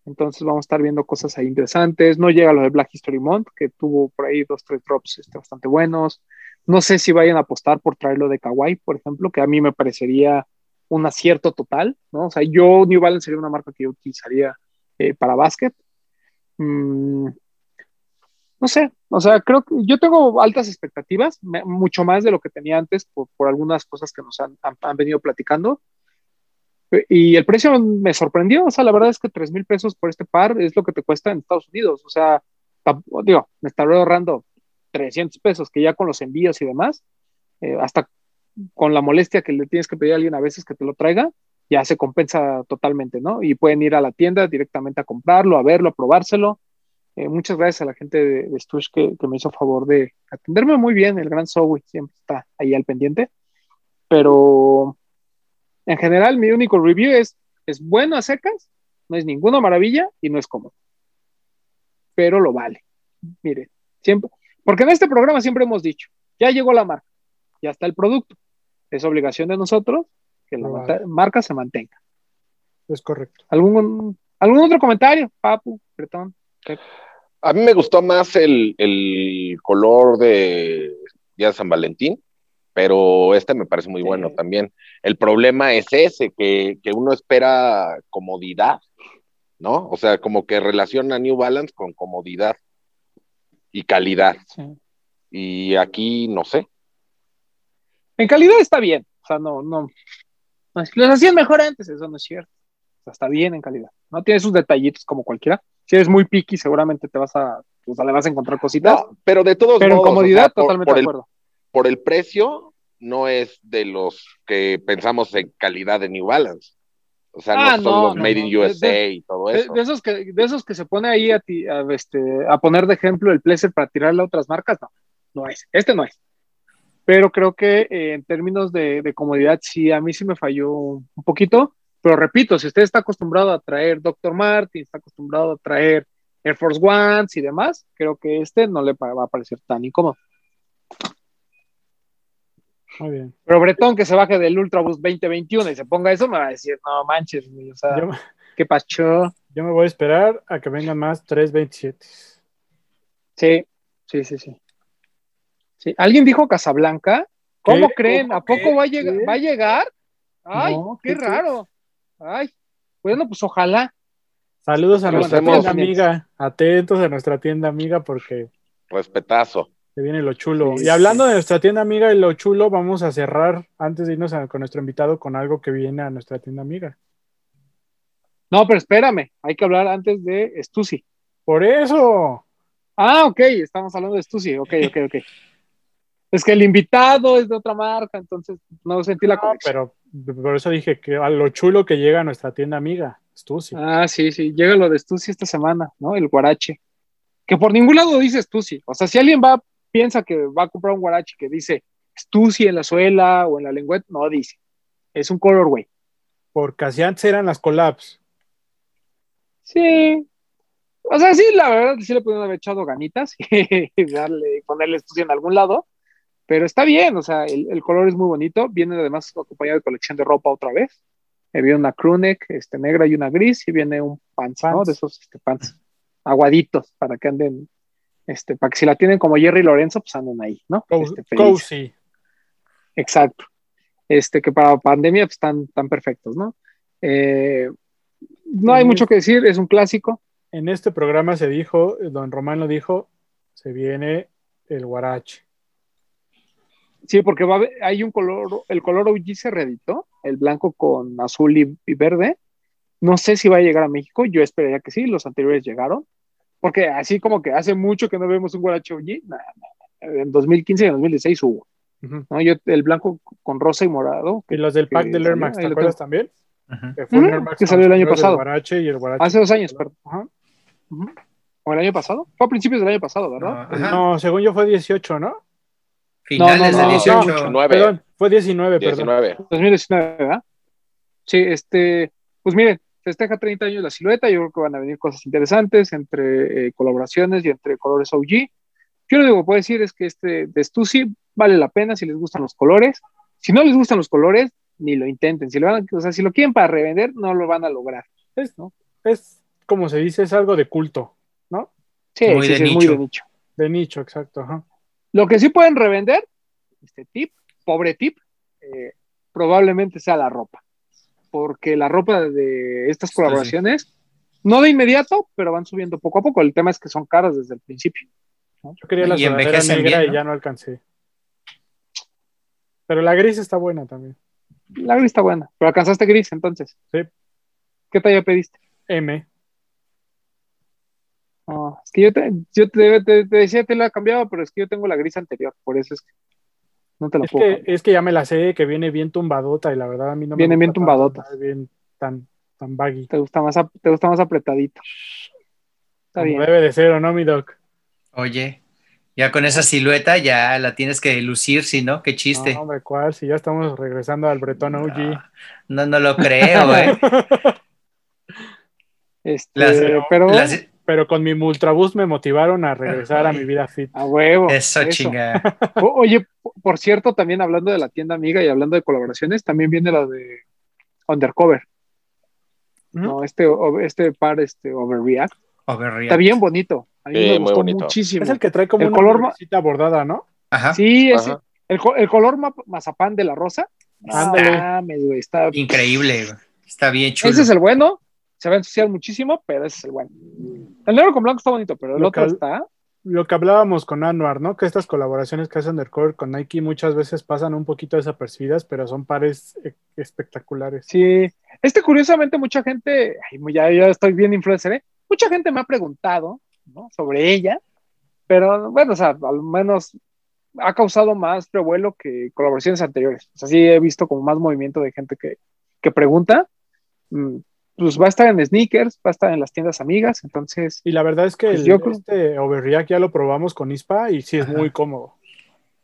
Entonces vamos a estar viendo cosas ahí interesantes. No llega lo de Black History Month, que tuvo por ahí dos, tres drops este, bastante buenos. No sé si vayan a apostar por traerlo de Kawaii, por ejemplo, que a mí me parecería un acierto total, ¿no? O sea, yo New Balance sería una marca que yo utilizaría eh, para básquet. Mm, no sé, o sea, creo que yo tengo altas expectativas, mucho más de lo que tenía antes por, por algunas cosas que nos han, han, han, venido platicando. Y el precio me sorprendió, o sea, la verdad es que 3 mil pesos por este par es lo que te cuesta en Estados Unidos, o sea, digo, me estaré ahorrando 300 pesos que ya con los envíos y demás, eh, hasta con la molestia que le tienes que pedir a alguien a veces que te lo traiga, ya se compensa totalmente, ¿no? Y pueden ir a la tienda directamente a comprarlo, a verlo, a probárselo. Eh, muchas gracias a la gente de, de Stush que, me hizo favor de atenderme muy bien. El gran Zoe siempre está ahí al pendiente. Pero en general, mi único review es: es bueno a secas, no es ninguna maravilla y no es cómodo. Pero lo vale. Mire, siempre, porque en este programa siempre hemos dicho: ya llegó la marca, ya está el producto. Es obligación de nosotros que la vale. marca se mantenga. Es correcto. ¿Algún, algún otro comentario, Papu, Bretón? A mí me gustó más el, el, color de Día de San Valentín, pero este me parece muy sí. bueno también. El problema es ese, que, que, uno espera comodidad, ¿no? O sea, como que relaciona New Balance con comodidad y calidad. Sí. Y aquí, no sé. En calidad está bien, o sea, no, no, los hacían mejor antes, eso no es cierto. O sea, está bien en calidad. No tiene sus detallitos como cualquiera. Si eres muy picky, seguramente te vas a, o sea, le vas a encontrar cositas. No, pero de todos pero modos. en comodidad, o sea, por, totalmente por de el, acuerdo. por el precio, no es de los que pensamos en calidad de New Balance. O sea, Ah, no son no, Made no. in De- USA de- y todo De, eso. de esos que, de esos que se pone ahí a, ti- a, este, a poner de ejemplo el Pleasure para tirarle a otras marcas, no, no es. Este no es. Pero creo que eh, en términos de, de comodidad, sí, a mí sí me falló un poquito. Pero repito, si usted está acostumbrado a traer Dr. Martin, está acostumbrado a traer Air Force Ones y demás, creo que este no le va a parecer tan incómodo. Muy bien. Pero Bretón que se baje del Ultraboost 2021 y se ponga eso, me va a decir, no manches, güey, o sea, Yo, ¿qué pasó? yo me voy a esperar a que vengan más 327. Sí, sí, sí, sí. Sí. ¿Alguien dijo Casablanca? ¿Cómo ¿Qué? creen? ¿A ¿Cómo poco qué? va a llegar? ¿Va a llegar? Ay, No, qué raro. Ay, bueno, pues ojalá. Saludos a Pero nuestra tienda amiga. Atentos a nuestra tienda amiga porque Respetazo. Se viene lo chulo. Sí, y hablando de nuestra tienda amiga y lo chulo, vamos a cerrar antes de irnos a- con nuestro invitado con algo que viene a nuestra tienda amiga. No, pero espérame, hay que hablar antes de Stussy. Por eso. Ah, ok, estamos hablando de Stussy, ok, ok, ok. Es que el invitado es de otra marca, entonces no sentí la No, conexión. pero por eso dije que a lo chulo que llega a nuestra tienda amiga. Stussy. Ah, sí, sí, llega lo de Stussy esta semana, ¿no? El guarache. Que por ningún lado dice Stussy. O sea, si alguien va, piensa que va a comprar un guarache que dice Stussy en la suela o en la lengüeta, no dice. Es un colorway. Porque así antes eran las collabs. Sí. O sea, sí, la verdad, sí le pudieron haber echado ganitas y darle, ponerle Stussy en algún lado. Pero está bien, o sea, el, el color es muy bonito. Viene además acompañado de colección de ropa otra vez. Eh, viene una crewneck este, negra y una gris, y viene un pants. De esos este, pants aguaditos para que anden, este, para que si la tienen como Jerry Lorenzo, pues anden ahí, ¿no? Co- Este, cozy. Exacto. Este, que para pandemia pues, están tan perfectos, ¿no? Eh, no hay mucho que decir, es un clásico. En este programa se dijo, don Román lo dijo, se viene el guarache. Sí, porque va a haber- hay un color, el color OG se reeditó, el blanco con azul y, y verde. No sé si va a llegar a México, yo esperaría que sí, los anteriores llegaron, porque así como que hace mucho que no vemos un guarache OG, nah, nah, en 2015 y en 2016 hubo, Ujú. ¿no? Yo, el blanco con rosa y morado, Y los del pack que del Air Max, ¿te acuerdas también? Ujú. Que fue un Ujú, Air Max que salió el año pasado. guarache y el guarache. hace dos años, perdón. ¿O el año pasado? Fue a principios del año pasado, ¿verdad? No, según yo fue 18, ¿no? Finales no, de no, 18. no. Perdón, fue 19, perdón. 19. 2019, ¿verdad? Sí, este, pues miren, festeja 30 años la silueta, yo creo que van a venir cosas interesantes entre eh, colaboraciones y entre colores OG. Yo lo único que puedo decir es que este de Stussy vale la pena si les gustan los colores. Si no les gustan los colores, ni lo intenten. Si lo, van, o sea, si lo quieren para revender, no lo van a lograr. Es, es como se dice, es algo de culto, ¿no? Sí, Muy sí, de sí, es muy de nicho. De nicho, exacto. Ajá. Lo que sí pueden revender, este tip, pobre tip, eh, probablemente sea la ropa. Porque la ropa de estas Sí, colaboraciones, no de inmediato, pero van subiendo poco a poco. El tema es que son caras desde el principio. Yo quería la Y negra bien, y ¿no? ya no alcancé. Pero la gris está buena también. La gris está buena, pero alcanzaste gris entonces. Sí. ¿Qué talla pediste? M. No, es que yo te, yo te, te- te decía que la cambiaba, pero es que yo tengo la gris anterior, por eso es que no te la Es puedo que, es que ya me la sé, que viene bien tumbadota y la verdad a mí no Viene me bien gusta tumbadota. Bien tan, tan baggy. Te gusta más, ap- te gusta más apretadito. Está Como bien. debe de ser, ¿o no, mi doc? Oye, ya con esa silueta ya la tienes que lucir, si no, qué chiste. No, hombre, ¿cuál? Si ya estamos regresando al Bretón OG. No, no, no lo creo, eh. Este, Las- pero Las- Pero con mi Ultraboost me motivaron a regresar a mi vida fit. a huevo. eso, eso. chinga. O- Oye, po- por cierto, también hablando de la tienda amiga y hablando de colaboraciones, también viene la de Undercover, ¿no? Este, este par, este Overreact, Overreact. está bien bonito. A mí Sí, me muy gustó bonito. muchísimo. Es el que trae como El una color bordada, ¿no? Ajá. Sí, ese, Ajá. el, el color ma- mazapán de la rosa. Ándale. mames, güey, está, Increíble, güey. Está bien chulo. ese es el bueno, se va a ensuciar muchísimo, pero ese es el bueno. El negro con blanco está bonito, pero el Lo otro cal- está. Lo que hablábamos con Anwar, ¿no? Que estas colaboraciones que hace Undercover con Nike muchas veces pasan un poquito desapercibidas, pero son pares eh, espectaculares. Sí, este curiosamente mucha gente, ay, ya, ya estoy bien influencer, ¿eh? mucha gente me ha preguntado ¿no? sobre ella, pero bueno, o sea, al menos ha causado más revuelo que colaboraciones anteriores. O sea, sí he visto como más movimiento de gente que, que pregunta. Pues va a estar en sneakers, va a estar en las tiendas amigas, entonces, Y la verdad es que Pues el- yo creo- este Overreact ya lo probamos con ISPA y sí es Ajá. muy cómodo.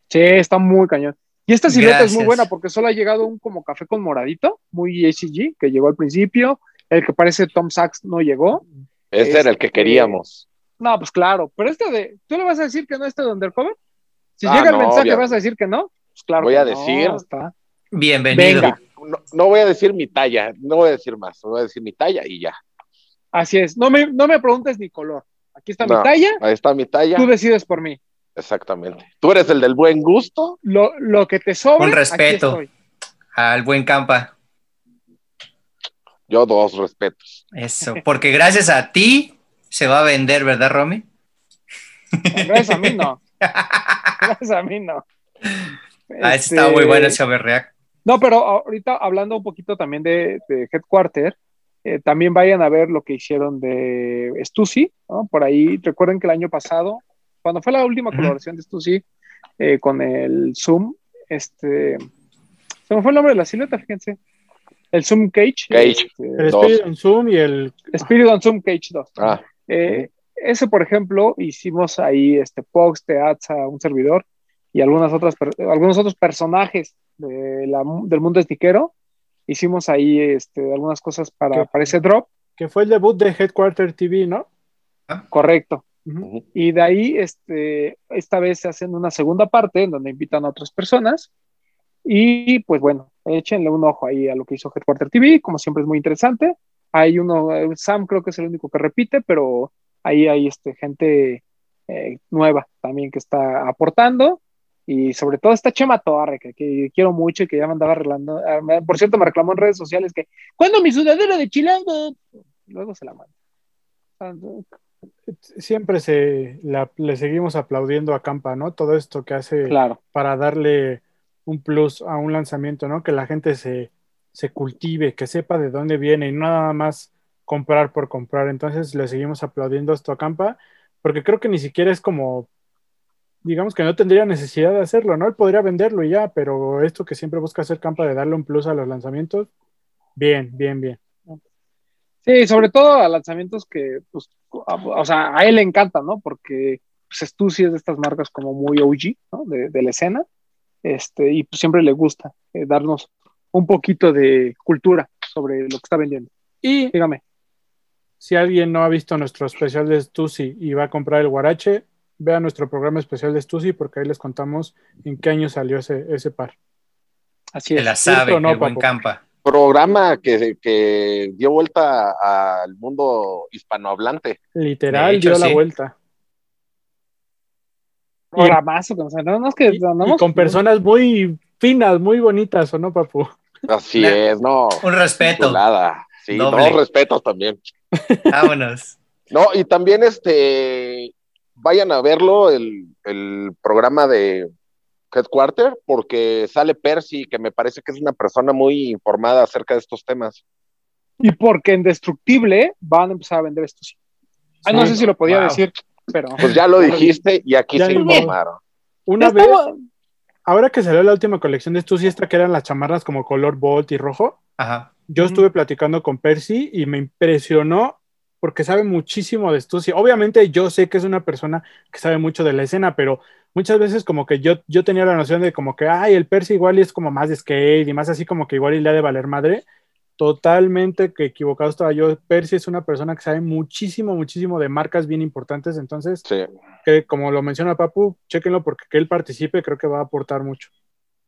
sí, está muy cañón. Y esta silueta es muy buena porque solo ha llegado un como café con moradito, muy ACG, que llegó al principio. El que parece Tom Sachs no llegó. Ese era el que Este- queríamos. No, pues claro, pero este de, ¿tú le vas a decir que no este de Undercover? Si Ah, llega el no, mensaje, obvio. ¿vas a decir que no? Pues claro. Voy que a no, decir. está. Bienvenido. Venga. No, no voy a decir mi talla, no voy a decir más, voy a decir mi talla y ya. Así es. No me, no me preguntes ni color. Aquí está mi No. talla, Ahí está mi talla. tú decides por mí. Exactamente. Tú eres el del buen gusto. Lo, lo que te sobre. Con respeto. Al buen Campa. Yo dos respetos. Eso. Porque gracias a ti se va a vender, ¿verdad, Romy? Gracias a mí no. Gracias a mí no. Ah, está muy Este, bueno ese Overreact. No, pero ahorita hablando un poquito también de, de Headquarter, eh, también vayan a ver lo que hicieron de Stussy, ¿no? Por ahí, recuerden que el año pasado, cuando fue la última colaboración de Stussy eh, con el Zoom, este, se me fue el nombre de la silueta, fíjense. El Zoom Cage. Cage. este, El. Spirit on Zoom y el Spirit on Zoom Cage 2. Ah, Eh, ese, por ejemplo, hicimos ahí este Pox, Teatza, un servidor y algunas otras, algunos otros personajes de la- del mundo estiquero. Hicimos ahí este, algunas cosas para, para ese drop, que fue el debut de Headquarter TV, ¿no? correcto. Ujú. ujú. Y de ahí, este, esta vez se hacen una segunda parte en donde invitan a otras personas. Y pues bueno, échenle un ojo ahí a lo que hizo Headquarter TV, como siempre es muy interesante. Hay uno, eh, Sam creo que es el único que repite, pero ahí hay este, gente eh, nueva también que está aportando. Y sobre todo esta Chema Torre, que, que quiero mucho y que ya me andaba arreglando. Ah, Por cierto, me reclamó en redes sociales que, ¿cuándo mi sudadera de chilango? Luego se la mando. Siempre se la- le seguimos aplaudiendo a Campa, ¿no? Todo esto que hace Claro, para darle un plus a un lanzamiento, ¿no? Que la gente se, se cultive, que sepa de dónde viene y no nada más comprar por comprar. Entonces le seguimos aplaudiendo esto a Campa, porque creo que ni siquiera es como, digamos que no tendría necesidad de hacerlo, ¿no? Él podría venderlo y ya, pero esto que siempre busca hacer Campa de darle un plus a los lanzamientos, bien, bien, bien. Sí, sobre todo a lanzamientos que, pues, a- o sea, a él le encantan, ¿no? Porque pues, es de estas marcas como muy OG, ¿no? De, de la escena, este, y pues siempre le gusta eh, darnos un poquito de cultura sobre lo que está vendiendo. Y Dígame. si alguien no ha visto nuestro especial de Stussy y va a comprar el Guarache, vea nuestro programa especial de Stussy porque ahí les contamos en qué año salió ese, ese par. Así Se es. la sabe, ¿cierto o no, el buen? Campa. Programa que, que dio vuelta al mundo hispanohablante. Literal hecho, dio la sí. vuelta. Programazo que nos no, no es que Y, andamos- y con personas muy finas, muy bonitas, ¿o no, papu? Así es, no. Un respeto. chulada. Sí, Doble. no, respetos también. Vámonos. No, y también este, vayan a verlo, el, el programa de Headquarter, porque sale Percy, que me parece que es una persona muy informada acerca de estos temas. Y porque en Destructible van a empezar a vender esto. Sí. Ay, no Sí. sé si lo podía Wow. decir, pero. Pues ya lo dijiste y aquí Ya se informaron. Una vez, ahora que salió la última colección de Stussy, esta que eran las chamarras como color Bolt y rojo, Ajá. yo estuve platicando con Percy y me impresionó porque sabe muchísimo de Stussy. Obviamente yo sé que es una persona que sabe mucho de la escena, pero muchas veces como que yo, yo tenía la noción de como que, ay, el Percy igual y es como más de skate y más así como que igual y le ha de valer madre. Totalmente que equivocado estaba yo. Percy es una persona que sabe muchísimo, muchísimo de marcas bien importantes. Entonces, Sí. que como lo menciona Papu, chéquenlo porque que él participe creo que va a aportar mucho.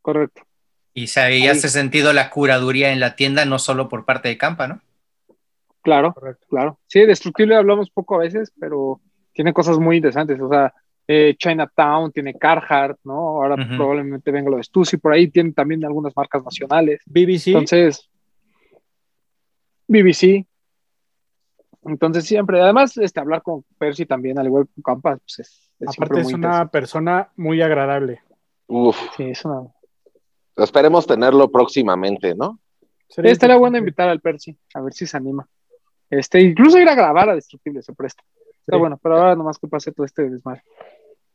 Correcto. Y se hace sentido la curaduría en la tienda, no solo por parte de Campa, ¿no? Claro. Correcto. Claro. Sí, Destructible hablamos poco a veces, pero tiene cosas muy interesantes. O sea, eh, Chinatown tiene Carhartt, ¿no? Ahora probablemente venga lo de Stussy, por ahí tiene también algunas marcas nacionales. BBC, Entonces, BBC. Entonces, siempre, además, este, hablar con Percy también, al igual que con Campas, pues es, es aparte es una persona muy agradable. Uf, Sí, es una- esperemos tenerlo próximamente, ¿no? Sería Estaría bueno invitar al Percy, a ver si se anima. Este, incluso ir a grabar a Destructible se presta. Está Sí. bueno, pero ahora nomás que pase todo este desmadre.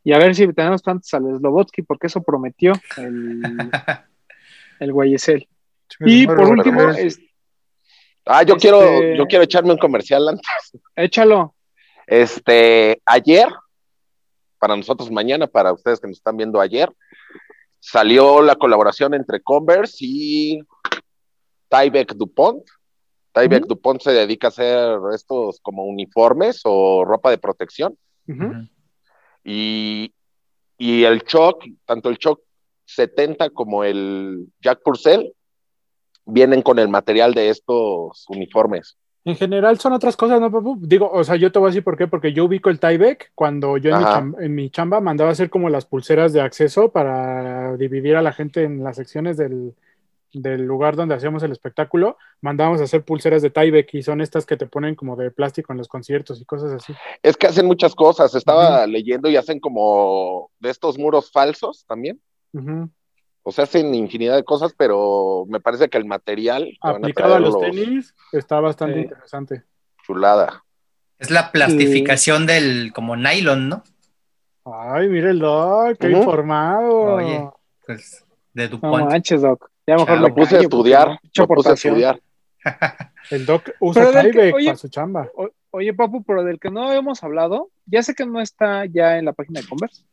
Y a ver si tenemos tantos al Slobotsky, porque eso prometió el, el Guayesel. Y por último, es- Ah, yo Este- quiero, yo quiero echarme un comercial antes. échalo. Este, ayer, para nosotros mañana, para ustedes que nos están viendo ayer, salió la colaboración entre Converse y Tyvek DuPont. Tyvek. DuPont se dedica a hacer estos como uniformes o ropa de protección. Y, y el Choc, tanto el Choc 70 como el Jack Purcell, vienen con el material de estos uniformes. En general son otras cosas, ¿no, papu? Digo, o sea, yo te voy a decir por qué, porque yo ubico el Tyvek cuando yo en mi, Ajá. cham- en mi chamba mandaba hacer como las pulseras de acceso para dividir a la gente en las secciones del, del lugar donde hacíamos el espectáculo. Mandábamos a hacer pulseras de Tyvek y son estas que te ponen como de plástico en los conciertos y cosas así. Es que hacen muchas cosas. Estaba leyendo y hacen como de estos muros falsos también. O sea, hacen infinidad de cosas, pero me parece que el material Aplicado a los tenis está bastante interesante. chulada. Es la plastificación del como nylon, ¿no? Ay, mire el doc, qué Ujú. informado. Oye. Pues de No DuPont. manches, Doc. Ya mejor Lo puse a estudiar, lo puse a estudiar. El doc usa Pero del que- Tyvek oye, para su chamba. O- Oye, Papu, pero del que no hemos hablado, ya sé que no está ya en la página de Converse,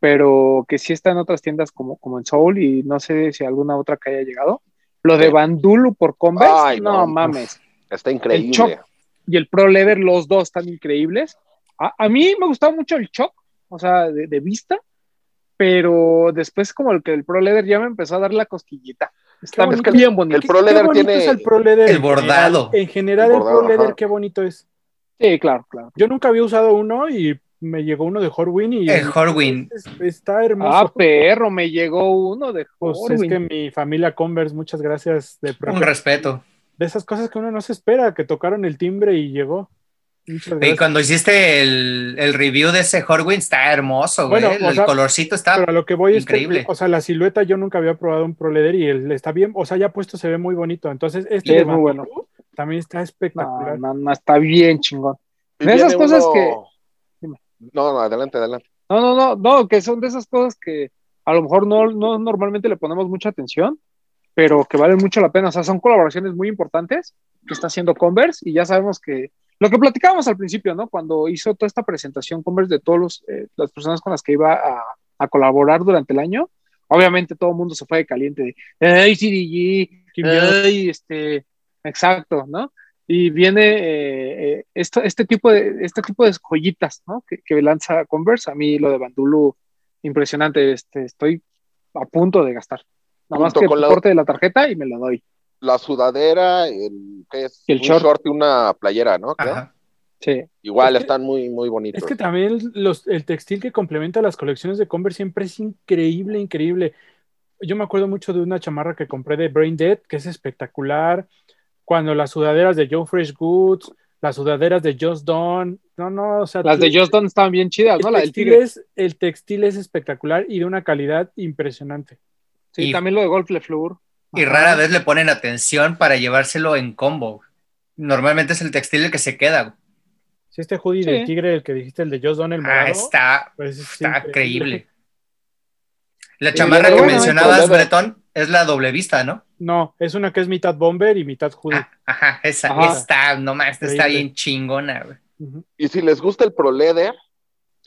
pero que sí está en otras tiendas como, como en Soul y no sé si alguna otra que haya llegado. Lo de. Bandulu por Converse, Ay, no, no. mames. Está El increíble. Choc y el Pro Leather, los dos están increíbles. A, a mí me gustaba mucho el Choc, o sea, de, de vista, pero después como el que el Pro Leather ya me empezó a dar la cosquillita. Está bonito. bien bonito. El Pro Leather tiene es el Pro Leather. El en bordado. En general, El el, bordado, Pro Leather, ajá. qué bonito es. Sí, claro, claro. Yo nunca había usado uno y me llegó uno de Horwin y El Horwin. es- está hermoso. Ah, perro, me llegó uno de Pues es Horwin. que mi familia Converse, muchas gracias de, Un respeto. de esas cosas que uno no se espera, que tocaron el timbre y llegó. Y cuando hiciste el, el review de ese Horwin, está hermoso, güey. Bueno, o el sea, colorcito está. Pero a lo que voy increíble. es que, o sea, la silueta yo nunca había probado un Pro Leather y él está bien, o sea, ya puesto se ve muy bonito. Entonces, este de es muy bueno. también está No, espectacular. no, no, está bien chingón. De esas cosas uno- que- Dime. No, no, adelante, adelante. No, no, no, no, que son de esas cosas que a lo mejor no, no normalmente le ponemos mucha atención, pero que valen mucho la pena. O sea, son colaboraciones muy importantes que está haciendo Converse y ya sabemos que lo que platicábamos al principio, ¿no? Cuando hizo toda esta presentación Converse de todas las personas con las que iba a, a colaborar durante el año, obviamente todo el mundo se fue de caliente de, ¡ay, CDG! ¡ay, este! Exacto, ¿no? Y viene eh, eh, esto, este, tipo de, este tipo de joyitas, ¿no? Que, que lanza Converse. A mí lo de Bandulu, impresionante. Este, estoy a punto de gastar. Nada más que el la- de la tarjeta y me la doy. La sudadera, el, ¿qué es? El un short. y una playera, ¿no? Ajá. Sí. Igual Es que- están muy, muy bonitos. Es que también los, el textil que complementa las colecciones de Converse siempre es increíble, increíble. Yo me acuerdo mucho de una chamarra que compré de Brain Dead, que es espectacular. Cuando las sudaderas de Joe Fresh Goods, las sudaderas de Just Don, no, no, o sea, Las de Just Done estaban bien chidas, ¿no? el La del textil, tigre. es, el textil es espectacular y de una calidad impresionante. Sí, Y- también lo de Golf Le Fleur. Y rara vez le ponen atención para llevárselo en combo. Normalmente es el textil el que se queda. Si este hoodie Sí. del tigre, el que dijiste, el de Just Don, el Ah, morado, está, pues es está increíble. La Y chamarra que mencionabas. Bretón, es la doble vista, ¿no? No, es una que es mitad bomber y mitad hoodie. Ah, ajá, esa Ajá. está, no más, está bien chingona, güey. Y si les gusta el Pro Leather,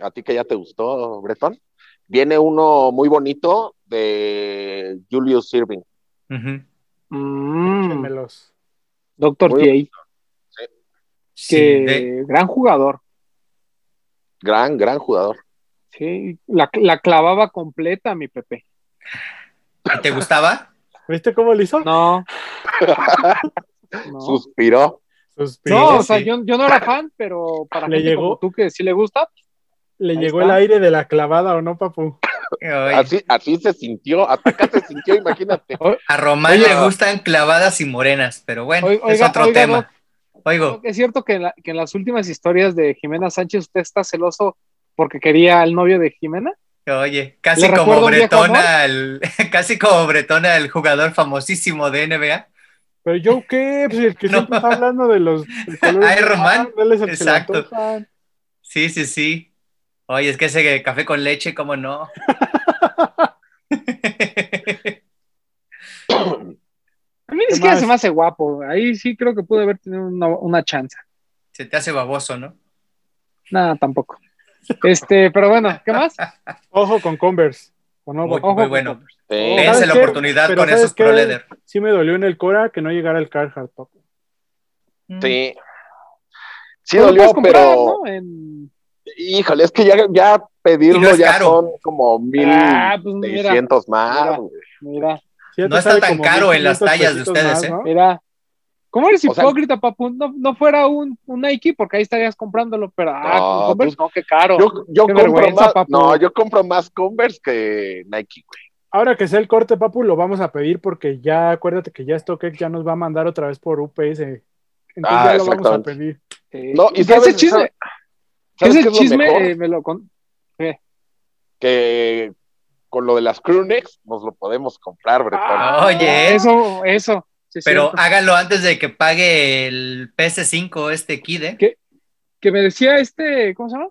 a ti que ya te gustó, Breton, viene uno muy bonito de Julius Irving. Mm, Échenmelos. Doctor J, Sí, que de- gran jugador. Gran, gran jugador. Sí, la, la clavaba completa, mi Pepe. ¿y ¿Te gustaba? ¿Viste cómo lo hizo? No. No. Suspiró. Suspiró. No, o sea, sí. yo, yo no era fan, pero para Le gente llegó. como tú que sí le gusta, Le Ahí llegó está. el aire de la clavada, ¿o no, papu? Así, así se sintió, hasta acá se sintió, imagínate. a Román le gustan clavadas y morenas, pero bueno, Oiga, es otro oiga, tema. Oigo, es cierto que en, la- que en las últimas historias de Jimena Sánchez usted está celoso porque quería al novio de Jimena. oye, casi ¿Le como amor? al, casi como Bretón al jugador famosísimo de NBA. Pero yo qué, pues el que No. siempre está hablando de los de colores Ay, de- Román. Ah, el Exacto. Sí, sí, sí. Oye, es que ese café con leche, ¿cómo no? A mí ni ¿Qué siquiera se me hace guapo. Ahí sí creo que pude haber tenido una, una chance. Se te hace baboso, ¿no? Nada, tampoco. Este, pero bueno, ¿qué más? Ojo con Converse. ¿o no, Muy, Papu? Ojo muy con bueno. Converse. Sí. ¿Sabes Dense la qué? oportunidad Pero con ¿sabes esos? Pro Leather. Sí me dolió en el Cora que no llegara el Carhartt. Sí. Sí dolió, pero ¿no? En- híjole, es que ya, ya Y pedirlo no ya caro. son como mil Ah, pues mira, más. mira. güey. Mira, No está tan caro en las 1500 tallas de ustedes, más, ¿eh? ¿no? mira. ¿Cómo eres O sea- hipócrita, papu? No, no fuera un, un Nike porque ahí estarías comprándolo, pero ah, No, con Converse, pues, no, qué caro. Yo, yo Qué compro más, papu. no, yo compro más Converse que Nike, güey. Ahora que sea el corte, papu, lo vamos a pedir porque ya acuérdate que ya StockX ya nos va a mandar otra vez por UPS. Entonces Ah, ya lo vamos a pedir. Eh, No, y ese sabes- chisme, sabes- ¿Sabes ese qué es lo chisme mejor? eh, me lo con... Que con lo de las crewnecks nos lo podemos comprar, Bretón. Ah, Oye, Eso, eso. sí es pero cierto. háganlo antes de que pague el PS5 este Kid, ¿eh? ¿Qué? que me decía este, ¿cómo se llama?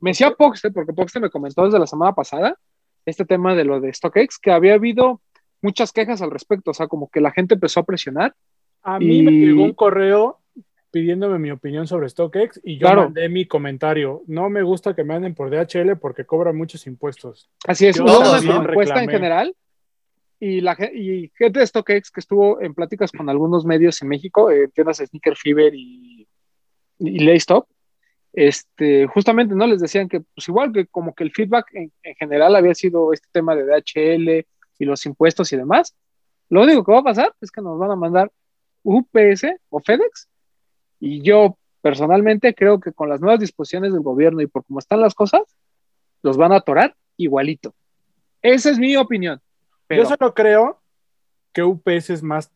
Me decía Poxte, porque Poxte me comentó desde la semana pasada este tema de lo de StockX, que había habido muchas quejas al respecto, o sea, como que la gente empezó a presionar. A mí Y- me llegó un correo pidiéndome mi opinión sobre StockX y yo Claro. mandé mi comentario. No me gusta que me anden por DHL porque cobran muchos impuestos. Así es, una ¿no? encuesta en general y la y gente de StockX que estuvo en pláticas con algunos medios en México, eh, tiendas de Sneaker Fever y, y Laystop, este, justamente no les decían que pues igual que como que el feedback en, en general había sido este tema de DHL y los impuestos y demás. Lo único que va a pasar es que nos van a mandar UPS o FedEx y yo personalmente creo que con las nuevas disposiciones del gobierno y por cómo están las cosas, los van a atorar igualito. Esa es mi opinión. Pero Yo solo creo que UPS es más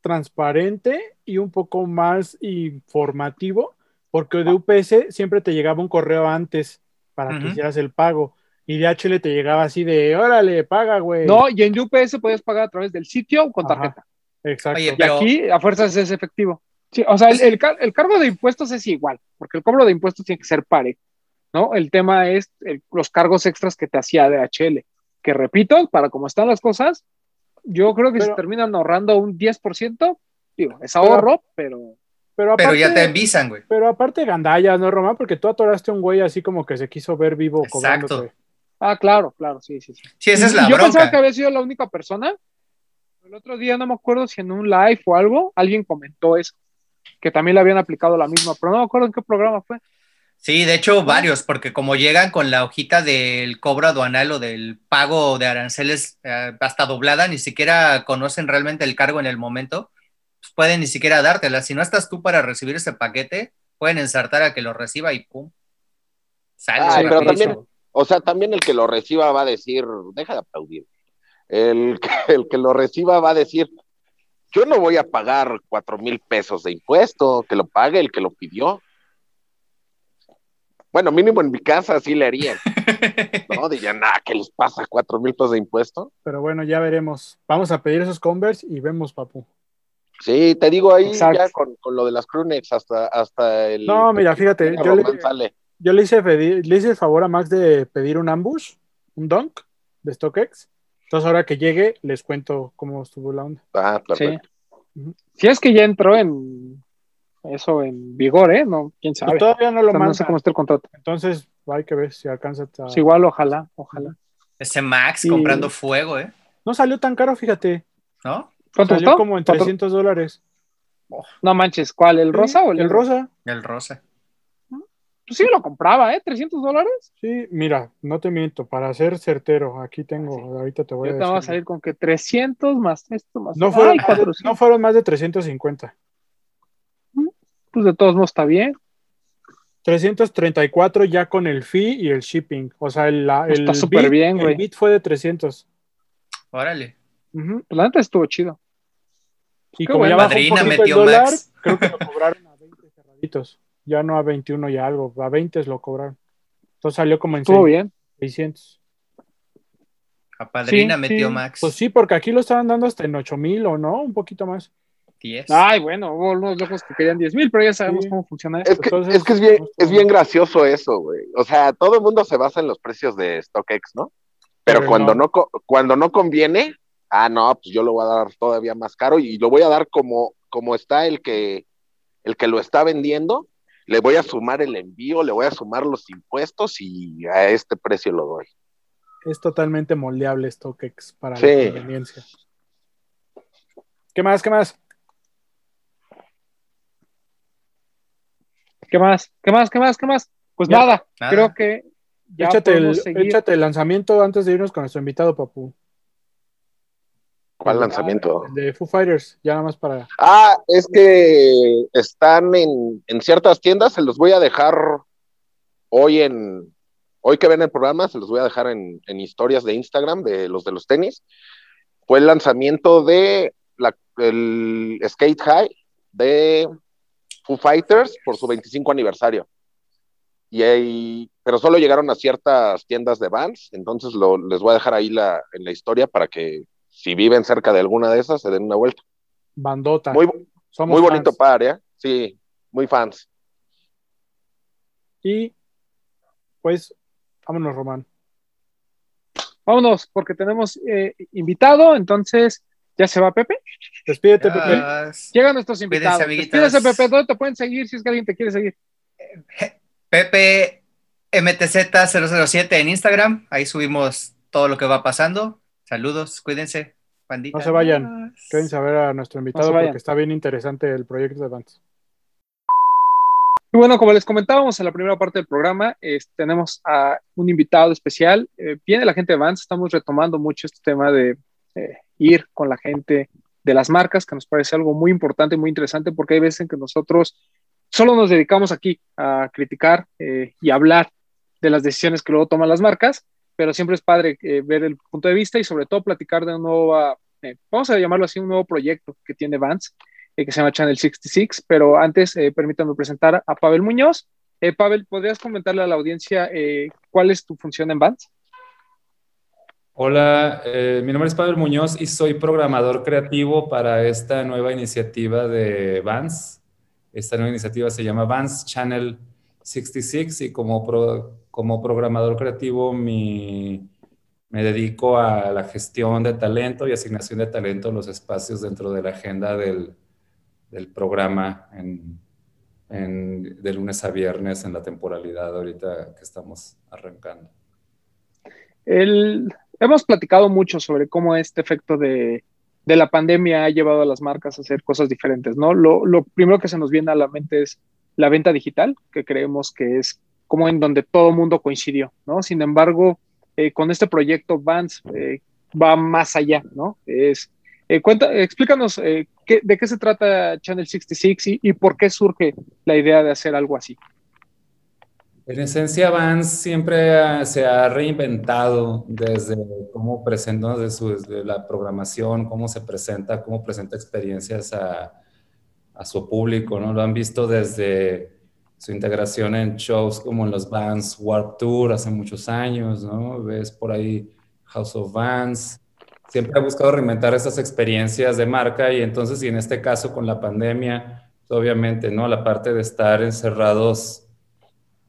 transparente y un poco más informativo, porque de UPS siempre te llegaba un correo antes para que hicieras el pago. Y DHL te llegaba así de, órale, paga, güey. no, y en UPS puedes pagar a través del sitio o con Ajá. tarjeta. Exacto. Oye, Y aquí a fuerzas es efectivo. Sí, o sea, el, el car- el cargo de impuestos es igual, porque el cobro de impuestos tiene que ser parejo, ¿no? El tema es el- los cargos extras que te hacía DHL, que repito, para cómo están las cosas, yo creo que se Pero- terminan ahorrando un 10%, digo, es ahorro, pero pero, Pero ya te aparte- envisan, güey. Pero aparte gandallas, ¿no, Román? Porque tú atoraste a un güey así como que se quiso ver vivo Exacto. cobrándote. Ah, claro, claro, sí, sí, sí. Sí, esa es la yo pensaba que bronca. había sido la única persona. El otro día no me acuerdo si en un live o algo, alguien comentó eso, que también le habían aplicado la misma, pero no me acuerdo en qué programa fue. Sí, de hecho, varios, porque como llegan con la hojita del cobro aduanal o del pago de aranceles eh, hasta doblada, ni siquiera conocen realmente el cargo en el momento, pues pueden ni siquiera dártela. Si no estás tú para recibir ese paquete, pueden ensartar a que lo reciba y pum. Sale. Ay, pero también- O sea, también el que lo reciba va a decir, deja de aplaudir. El, que- el que lo reciba va a decir, yo no voy a pagar cuatro mil pesos de impuesto, que lo pague el que lo pidió. Bueno, mínimo en mi casa sí le harían. No, dirían, ah, ¿qué les pasa? ¿Cuatro mil pesos de impuesto? Pero bueno, ya veremos. Vamos a pedir esos Converse y vemos, papu. Sí, te digo ahí Exacto. ya con, con lo de las crewnex hasta, hasta el... No, mira, fíjate, yo le- Román sale. Yo le hice, le hice el favor a Max de pedir un ambush, un dunk de StockX. Entonces ahora que llegue, les cuento cómo estuvo la onda. Ah, Sí. perfecto. Si es que ya entró en eso en vigor, ¿eh? No, quién sabe. Todavía no O lo sea, no sé cómo está el contrato. Entonces hay que ver si alcanza. a- igual, ojalá, ojalá. Ese Max Y- comprando fuego, ¿eh? No salió tan caro, fíjate. ¿No? ¿Cuánto Salió costó? como en ¿Cuatro? 300 dólares. No manches, ¿cuál? ¿El rosa o el, El rosa. El rosa. Pues sí, lo compraba, ¿eh? ¿300 dólares? Sí, mira, no te miento, para ser certero, aquí tengo, ahorita te voy Yo a te voy a decir. salir con que 300 más esto más. No fueron, Ay, más de, 400. no fueron más de 350. Pues de todos modos está bien. 334 ya con el fee y el shipping. O sea, el, la- el, Está súper bien, güey. el bit fue de 300. Órale. Ujú. Pues la neta estuvo chido. Y Qué como ya bajó un poquito el dólar, Max. creo que lo cobraron a 20 cerraditos. Ya no a 21 y algo, a 20 lo cobraron. Entonces salió como en Estuvo seis- bien. 600. A padrina Sí, metió sí. Max. Pues sí, porque aquí lo estaban dando hasta en 8000 o no, un poquito más. 10. Ay, bueno, hubo unos locos que querían 10 mil, pero ya sabemos Sí. cómo funciona esto. Es que, Entonces, es, que es, bien, no es bien gracioso eso, güey. O sea, todo el mundo se basa en los precios de StockX, ¿no? Pero, Pero cuando, no. no. co- cuando no conviene, ah, no, pues yo lo voy a dar todavía más caro y lo voy a dar como, como está el que, el que lo está vendiendo. Le voy a sumar el envío, le voy a sumar los impuestos y a este precio lo doy. Es totalmente moldeable StockX para Sí. la conveniencia. ¿Qué más? ¿Qué más? ¿Qué más? ¿Qué más? ¿Qué más? ¿Qué más? Pues Ya. nada, Nada. creo que ya échate, el, podemos seguir. échate el lanzamiento antes de irnos con nuestro invitado, Papu. ¿Cuál lanzamiento? el de Foo Fighters, ya nada más para. Ah, es que están en, en ciertas tiendas, se los voy a dejar hoy en, hoy que ven el programa, se los voy a dejar en, en historias de Instagram de los de los tenis. Fue el lanzamiento de la, el Skate High de Foo Fighters por su 25 aniversario. Y ahí, pero solo llegaron a ciertas tiendas de Vans, entonces lo, les voy a dejar ahí la, en la historia para que si viven cerca de alguna de esas se den una vuelta. Bandota. Muy, Somos muy bonito fans. par, ¿eh? Sí, muy fans. Y pues, vámonos, Román. Vámonos, porque tenemos eh, invitado, entonces ya se va Pepe. Despídete, Pepe. Llegan nuestros invitados. Despídese, Pepe, ¿dónde te pueden seguir si es que alguien te quiere seguir? Pepe MTZ007 en Instagram. Ahí subimos todo lo que va pasando. Saludos, cuídense. Bandita. No se vayan. Quédense a ver a nuestro invitado porque está bien interesante el proyecto de Vans. Y bueno, como les comentábamos en la primera parte del programa, tenemos a un invitado especial. Eh, viene la gente de Vans, estamos retomando mucho este tema de eh, ir con la gente de las marcas, que nos parece algo muy importante, muy interesante, porque hay veces en que nosotros solo nos dedicamos aquí a criticar eh, y hablar de las decisiones que luego toman las marcas, pero siempre es padre eh, ver el punto de vista y sobre todo platicar de un nuevo, eh, vamos a llamarlo así, un nuevo proyecto que tiene Vans, eh, que se llama Channel 66, pero antes eh, permítanme presentar a Pavel Muñoz. Eh, Pavel, ¿podrías comentarle a la audiencia eh, cuál es tu función en Vans? Hola, mi nombre es Pablo Muñoz y soy programador creativo para esta nueva iniciativa de Vans. Esta nueva iniciativa se llama Vans Channel 66 y como, pro- como programador creativo me dedico a la gestión de talento y asignación de talento en los espacios dentro de la agenda del, programa de lunes a viernes en la temporalidad ahorita que estamos arrancando. Hemos platicado mucho sobre cómo este efecto de, la pandemia ha llevado a las marcas a hacer cosas diferentes, ¿no? Lo primero que se nos viene a la mente es la venta digital, que creemos que es como en donde todo mundo coincidió, ¿no? Sin embargo, eh, con este proyecto Vans eh, va más allá, ¿no? Eh, explícanos eh, de qué se trata Channel 66 y, y por qué surge la idea de hacer algo así. En esencia, Vans siempre se ha reinventado desde cómo presenta, desde, desde la programación, cómo se presenta, cómo presenta experiencias a, a su público, ¿no? Lo han visto desde su integración en shows como en los Vans Warp Tour hace muchos años, ¿no? Ves por ahí House of Vans. Siempre ha buscado reinventar esas experiencias de marca y entonces, y en este caso con la pandemia, pues, obviamente, ¿no? La parte de estar encerrados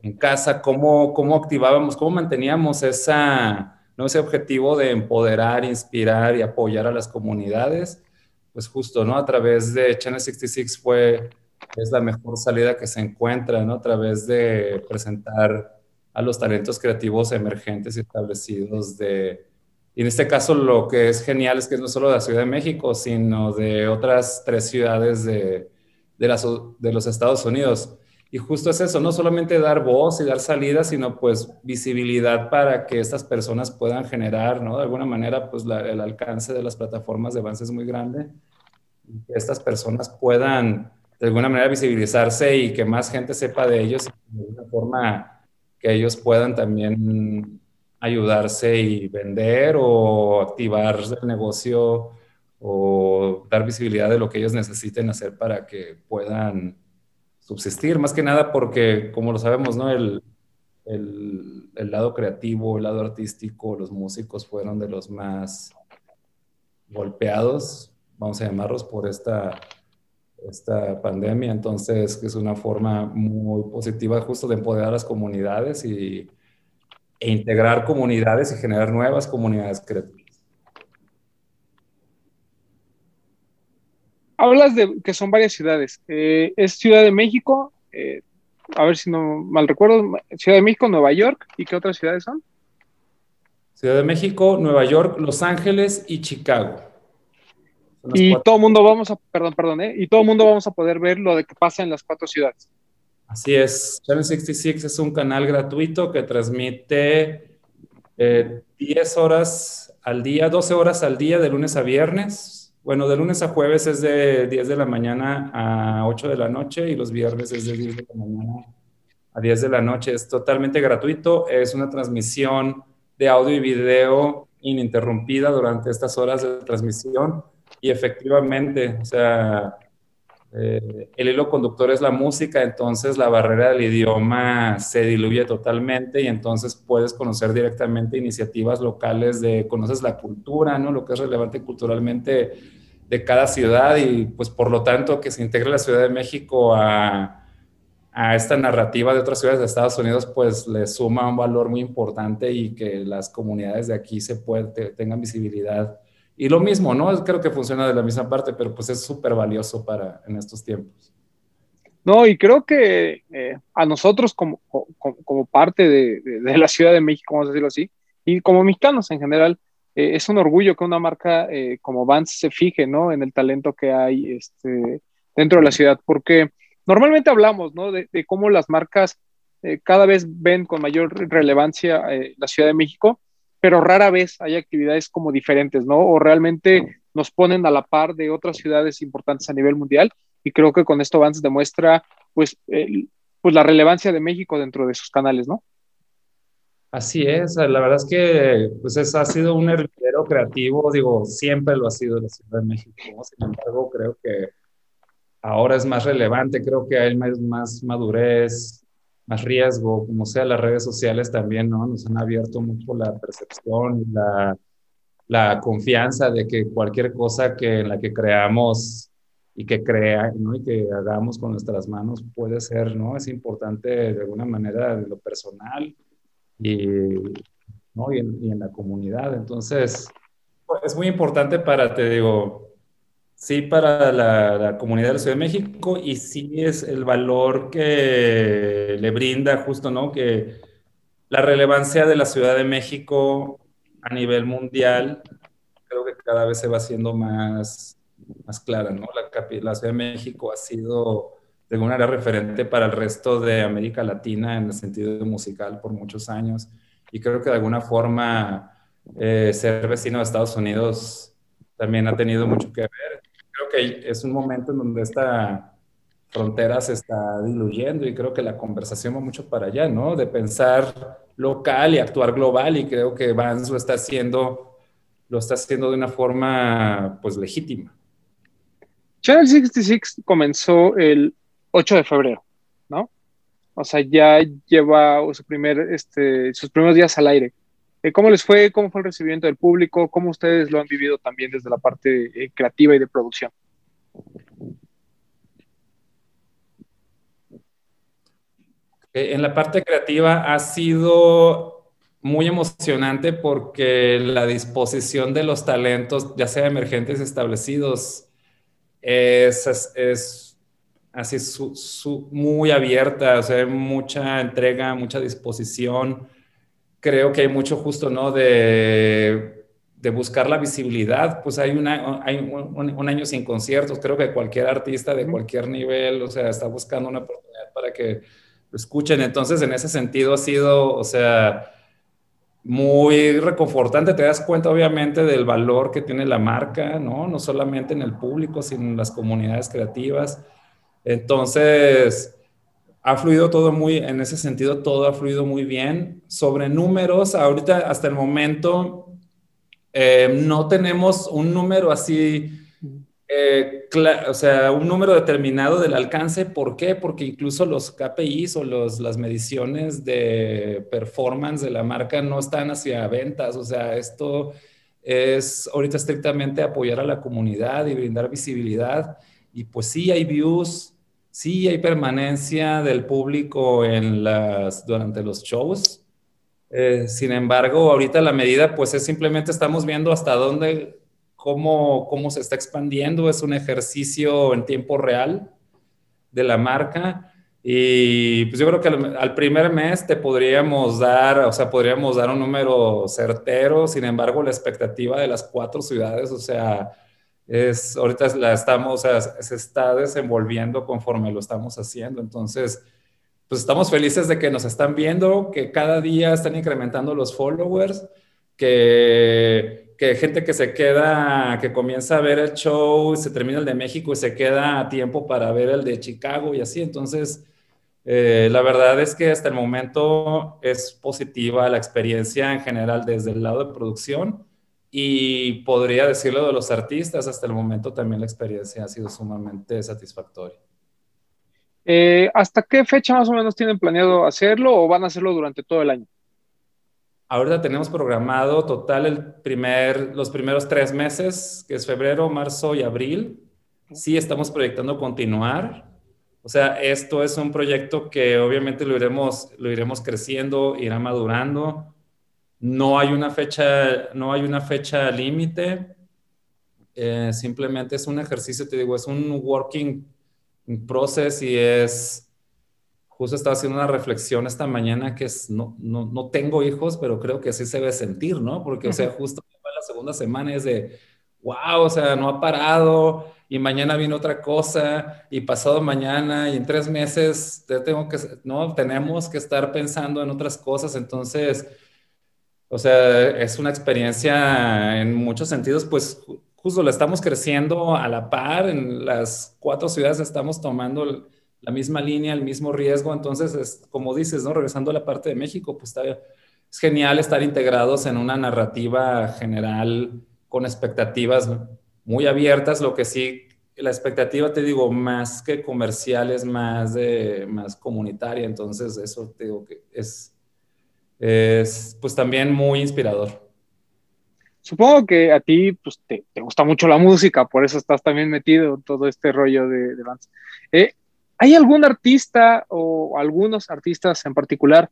en casa, cómo, cómo activábamos, cómo manteníamos esa, ¿no? ese objetivo de empoderar, inspirar y apoyar a las comunidades, pues justo, ¿no? A través de Channel 66 fue, es la mejor salida que se encuentra, ¿no? A través de presentar a los talentos creativos emergentes y establecidos de, y en este caso lo que es genial es que no solo de la Ciudad de México, sino de otras tres ciudades de, de, las, de los Estados Unidos. Y justo es eso, no solamente dar voz y dar salida, sino pues visibilidad para que estas personas puedan generar, ¿no? De alguna manera, pues el alcance de las plataformas de avance es muy grande. Y que estas personas puedan de alguna manera visibilizarse y que más gente sepa de ellos de alguna forma que ellos puedan también ayudarse y vender o activar el negocio o dar visibilidad de lo que ellos necesiten hacer para que puedan subsistir, más que nada porque, como lo sabemos, ¿no? El, el, lado creativo, el lado artístico, los músicos fueron de los más golpeados, vamos a llamarlos, por esta esta pandemia. Entonces, es una forma muy positiva justo de empoderar a las comunidades y, e integrar comunidades y generar nuevas comunidades creativas. Hablas de que son varias ciudades. Eh, es Ciudad de México, eh, a ver si no mal recuerdo, Ciudad de México, Nueva York, ¿y qué otras ciudades son? Ciudad de México, Nueva York, Los Ángeles y Chicago. Y todo el mundo vamos a, perdón, perdón, ¿eh? y todo mundo vamos a poder ver lo de que pasa en las cuatro ciudades. Así es, Channel 66 es un canal gratuito que transmite 10 horas al día, 12 horas al día de lunes a viernes, bueno, de lunes a jueves es de 10 de la mañana a 8 de la noche y los viernes es de 10 de la mañana a 10 de la noche. Es totalmente gratuito. Es una transmisión de audio y video ininterrumpida durante estas horas de transmisión. Y efectivamente, o sea, eh, el hilo conductor es la música, entonces la barrera del idioma se diluye totalmente y entonces puedes conocer directamente iniciativas locales de, conoces la cultura, ¿no? Lo que es relevante culturalmente de cada ciudad y pues por lo tanto que se integre la Ciudad de México a, a esta narrativa de otras ciudades de Estados Unidos pues le suma un valor muy importante y que las comunidades de aquí se puede, tengan visibilidad y lo mismo, ¿no? Creo que funciona de la misma parte, pero pues es súper valioso para en estos tiempos. No, y creo que eh, a nosotros como, como, parte de, de, la Ciudad de México, vamos a decirlo así, y como mexicanos en general, eh, es un orgullo que una marca eh, como Vans se fije, ¿no? En el talento que hay este, dentro de la ciudad, porque normalmente hablamos, ¿no? De, de cómo las marcas cada vez ven con mayor relevancia la Ciudad de México, pero rara vez hay actividades como diferentes, ¿no? O realmente nos ponen a la par de otras ciudades importantes a nivel mundial y creo que con esto Vance demuestra pues, pues la relevancia de México dentro de sus canales, ¿no? Así es, la verdad es que pues es, ha sido un hervidero creativo, digo, siempre lo ha sido la Ciudad de México, sin embargo creo que ahora es más relevante, creo que hay más, más madurez, más riesgo, como sea, las redes sociales también, ¿no? Nos han abierto mucho la percepción y la, la confianza de que cualquier cosa que, en la que creamos y que crea, ¿no? Y que hagamos con nuestras manos puede ser, ¿no? Es importante de alguna manera de lo personal y, ¿no? y, en, y en la comunidad. Entonces, es muy importante para, te digo, Sí, para la, comunidad de la Ciudad de México y sí es el valor que le brinda justo, ¿no? Que la relevancia de la Ciudad de México a nivel mundial creo que cada vez se va haciendo más, más clara, ¿no? La, la Ciudad de México ha sido de alguna manera referente para el resto de América Latina en el sentido musical por muchos años y creo que de alguna forma eh, ser vecino de Estados Unidos también ha tenido mucho que ver que es un momento en donde esta frontera se está diluyendo y creo que la conversación va mucho para allá, ¿no? De pensar local y actuar global y creo que Vance lo está haciendo, lo está haciendo de una forma, pues, legítima. Channel 66 comenzó el 8 de febrero, ¿no? O sea, ya lleva su primer, este, sus primeros días al aire. Eh, ¿Cómo les fue? ¿Cómo fue el recibimiento del público? ¿Cómo ustedes lo han vivido también desde la parte eh, creativa y de producción? En la parte creativa ha sido muy emocionante porque la disposición de los talentos, ya sea emergentes establecidos, es, es, así muy abierta, o sea, mucha entrega, mucha disposición creo que hay mucho justo, ¿no? De, de buscar la visibilidad, pues hay, una, hay un, año sin conciertos, creo que cualquier artista de cualquier nivel, o sea, está buscando una oportunidad para que lo escuchen, entonces en ese sentido ha sido, o sea, muy reconfortante, te das cuenta obviamente del valor que tiene la marca, ¿no? No solamente en el público, sino en las comunidades creativas. Entonces, ha fluido todo muy, en ese sentido, todo ha fluido muy bien. Sobre números, ahorita hasta el momento eh, no tenemos un número así, eh, o sea, un número determinado del alcance. ¿Por qué? Porque incluso los KPIs o los, las mediciones de performance de la marca no están hacia ventas. O sea, esto es ahorita estrictamente apoyar a la comunidad y brindar visibilidad y pues sí hay views, sí hay permanencia del público en las, durante los shows. Eh, sin embargo, ahorita la medida pues es simplemente estamos viendo hasta dónde, cómo, cómo se está expandiendo, es un ejercicio en tiempo real de la marca. Y pues yo creo que al, primer mes te podríamos dar, o sea, podríamos dar un número certero, sin embargo, la expectativa de las cuatro ciudades, o sea, es, ahorita la estamos, o sea, se está desenvolviendo conforme lo estamos haciendo. Entonces, pues estamos felices de que nos están viendo, que cada día están incrementando los followers, que que gente que se queda, que comienza a ver el show, se termina el de México y se queda a tiempo para ver el de Chicago y así. Entonces, eh, la verdad es que hasta el momento es positiva la experiencia en general desde el lado de producción y podría decirlo de los artistas, hasta el momento también la experiencia ha sido sumamente satisfactoria. Eh, ¿Hasta qué fecha más o menos tienen planeado hacerlo o van a hacerlo durante todo el año? Ahorita tenemos programado total el primer, los primeros tres meses, que es febrero, marzo y abril. Sí estamos proyectando continuar. O sea, esto es un proyecto que obviamente lo iremos, lo iremos creciendo, irá madurando. No hay una fecha, no hay una fecha límite. Eh, simplemente es un ejercicio, te digo, es un working process y es justo estaba haciendo una reflexión esta mañana que es, no, no, no tengo hijos, pero creo que así se debe sentir, ¿no? Porque, o sea, justo la segunda semana es de, wow, o sea, no ha parado y mañana viene otra cosa y pasado mañana y en tres meses tengo que, no, tenemos que estar pensando en otras cosas, entonces, o sea, es una experiencia en muchos sentidos, pues justo la estamos creciendo a la par, en las cuatro ciudades estamos tomando la misma línea, el mismo riesgo. Entonces, es, como dices, ¿no? Regresando a la parte de México, pues está, es genial estar integrados en una narrativa general con expectativas muy abiertas, lo que sí, la expectativa, te digo, más que comercial, es más, de, más comunitaria. Entonces, eso te digo que es, es pues también muy inspirador. Supongo que a ti pues, te, te, gusta mucho la música, por eso estás también metido en todo este rollo de, de Eh, ¿Hay algún artista o algunos artistas en particular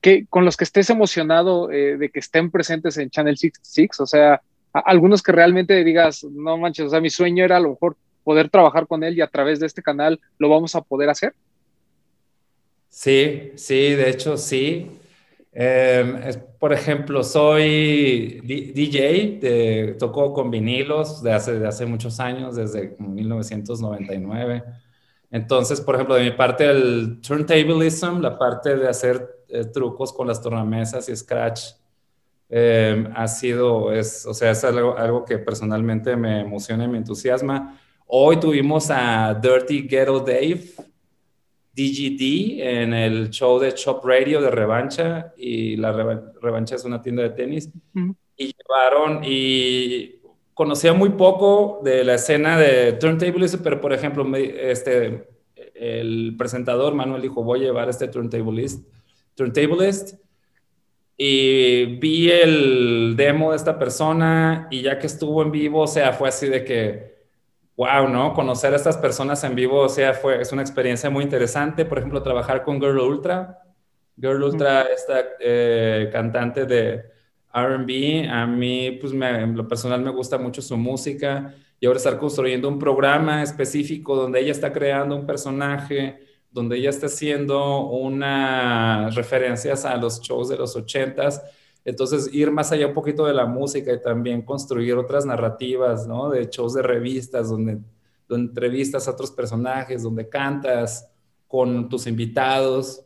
que con los que estés emocionado eh, de que estén presentes en Channel 66? O sea, algunos que realmente digas, no manches, o sea, mi sueño era a lo mejor poder trabajar con él y a través de este canal lo vamos a poder hacer. Sí, sí, de hecho sí. Em, por ejemplo, soy DJ, de, toco con vinilos de hace, de hace muchos años, desde 1999. Entonces, por ejemplo, de mi parte, el turntablism, la parte de hacer eh, trucos con las tornamesas y scratch, eh, ha sido, es, o sea, es algo, algo, que personalmente me emociona y me entusiasma. Hoy tuvimos a Dirty Ghetto Dave, DGD, en el show de Chop Radio de Revancha, y la Revancha es una tienda de tenis, y llevaron, y conocía muy poco de la escena de turntablism, pero por ejemplo, este, el presentador Manuel dijo, voy a llevar este turntablist, turntablist y vi el demo de esta persona y ya que estuvo en vivo, o sea, fue así de que, wow, ¿no? Conocer a estas personas en vivo, o sea, fue, es una experiencia muy interesante. Por ejemplo, trabajar con Girl Ultra. Girl Ultra, esta eh, cantante de RB, a mí, pues en lo personal me gusta mucho su música y ahora estar construyendo un programa específico donde ella está creando un personaje, donde ella está haciendo unas referencias a los shows de los ochentas. Entonces, ir más allá un poquito de la música y también construir otras narrativas, ¿no? De shows de revistas, donde, donde entrevistas a otros personajes, donde cantas con tus invitados.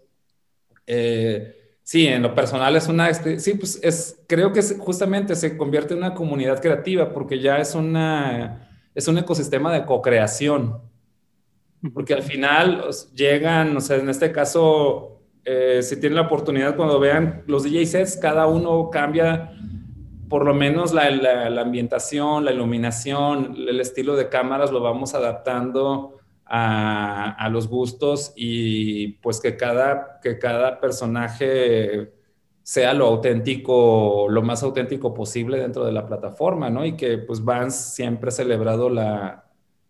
Eh, Sí, en lo personal es una, sí, pues es, creo que justamente se convierte en una comunidad creativa porque ya es una, es un ecosistema de co-creación. Porque al final llegan, o sea, en este caso, eh, si tienen la oportunidad cuando vean los DJ cada uno cambia por lo menos la, la ambientación, la iluminación, el estilo de cámaras lo vamos adaptando a, los gustos y pues que cada, que cada personaje sea lo auténtico, lo más auténtico posible dentro de la plataforma, ¿no? Y que pues Vans siempre ha celebrado la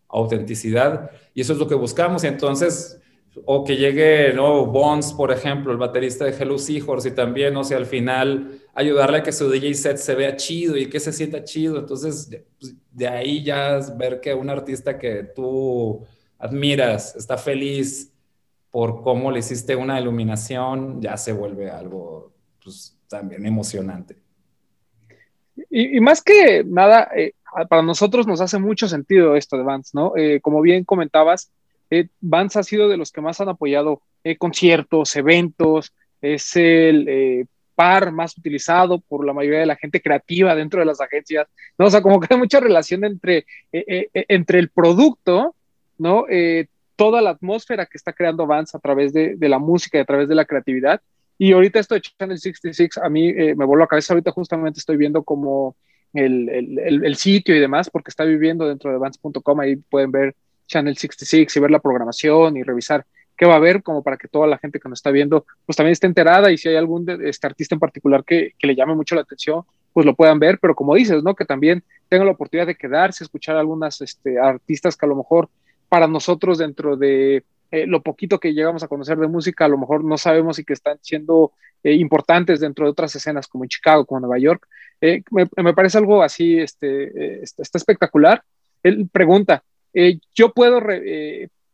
autenticidad y eso es lo que buscamos. Y entonces, o que llegue, ¿no? Bones, por ejemplo, el baterista de Hello Seahorse, y también, o sea, al final ayudarle a que su DJ set se vea chido y que se sienta chido. Entonces, de, pues, de ahí ya ver que un artista que tú admiras está feliz por cómo le hiciste una iluminación, ya se vuelve algo pues, también emocionante. Y, más que nada, eh, para nosotros nos hace mucho sentido esto de Vance, ¿no? Eh, como bien comentabas, eh, Vance ha sido de los que más han apoyado conciertos, eventos, es el par más utilizado por la mayoría de la gente creativa dentro de las agencias, ¿no? O sea, como que hay mucha relación entre, entre el producto, ¿no? toda la atmósfera que está creando Vance a través de, de, la música y a través de la creatividad y ahorita esto de Channel 66 a mí eh, me voló la cabeza. Ahorita justamente estoy viendo como el, el, el, sitio y demás, porque está viviendo dentro de Vans.com. Ahí pueden ver Channel 66 y ver la programación y revisar qué va a haber, como para que toda la gente que nos está viendo, pues también esté enterada y si hay algún este artista en particular que, que le llame mucho la atención, pues lo puedan ver. Pero como dices, ¿no? Que también tengan la oportunidad de quedarse, escuchar a algunas este, artistas que a lo mejor para nosotros dentro de eh, lo poquito que llegamos a conocer de música, a lo mejor no sabemos y que están siendo eh, importantes dentro de otras escenas como en Chicago, como en Nueva York. Eh, me, parece algo así, este, está, espectacular. Él pregunta, ¿yo puedo,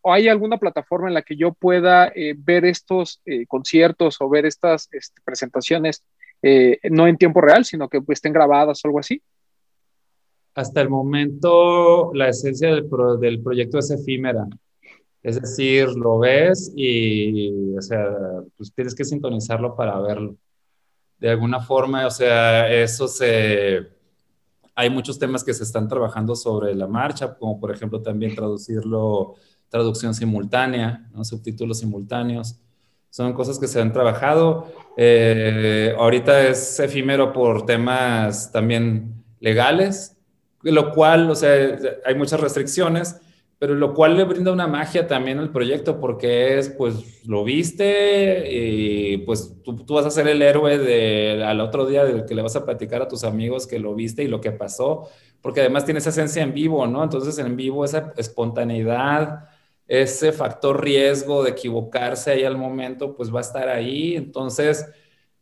o hay alguna plataforma en la que yo pueda ver estos conciertos o ver estas este, presentaciones no en tiempo real, sino que pues, estén grabadas o algo así? Hasta el momento, la esencia del, del proyecto es efímera. Es decir, lo ves y, o sea, pues tienes que sintonizarlo para verlo. De alguna forma, o sea, eso se... Hay muchos temas que se están trabajando sobre la marcha, como por ejemplo también traducirlo, traducción simultánea, ¿no? subtítulos simultáneos. Son cosas que se han trabajado. Eh, ahorita es efímero por temas también legales, lo cual, o sea, hay muchas restricciones pero lo cual le brinda una magia también al proyecto porque es, pues, lo viste y pues tú, tú, vas a ser el héroe de, al otro día del que le vas a platicar a tus amigos que lo viste y lo que pasó, porque además tiene esa esencia en vivo, ¿no? Entonces en vivo esa espontaneidad, ese factor riesgo de equivocarse ahí al momento, pues va a estar ahí. Entonces,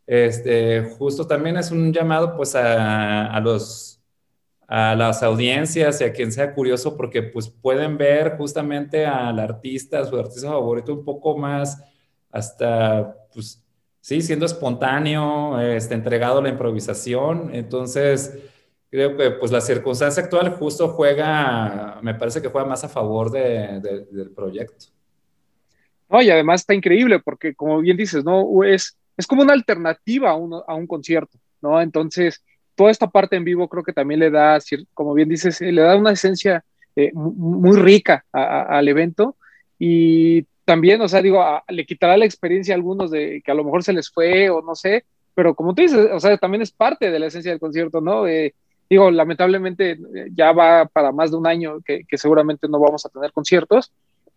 este, justo también es un llamado pues a, a los a las audiencias y a quien sea curioso porque pues pueden ver justamente al artista, su artista favorito un poco más hasta pues sí, siendo espontáneo, este, entregado a la improvisación. Entonces, creo que pues la circunstancia actual justo juega, me parece que juega más a favor del proyecto. No, y además está increíble porque como bien dices, ¿no? Es, es como una alternativa a un, a un concierto, ¿no? Entonces, toda esta parte en vivo creo que también le da, como bien dices, le da una esencia eh, muy rica al evento y también, o sea, digo, le quitará la experiencia a algunos de que a lo mejor se les fue o no sé, pero como tú dices, o sea, también es parte de la esencia del concierto, ¿no? digo, lamentablemente eh, ya va para más de un año que, seguramente no vamos a tener conciertos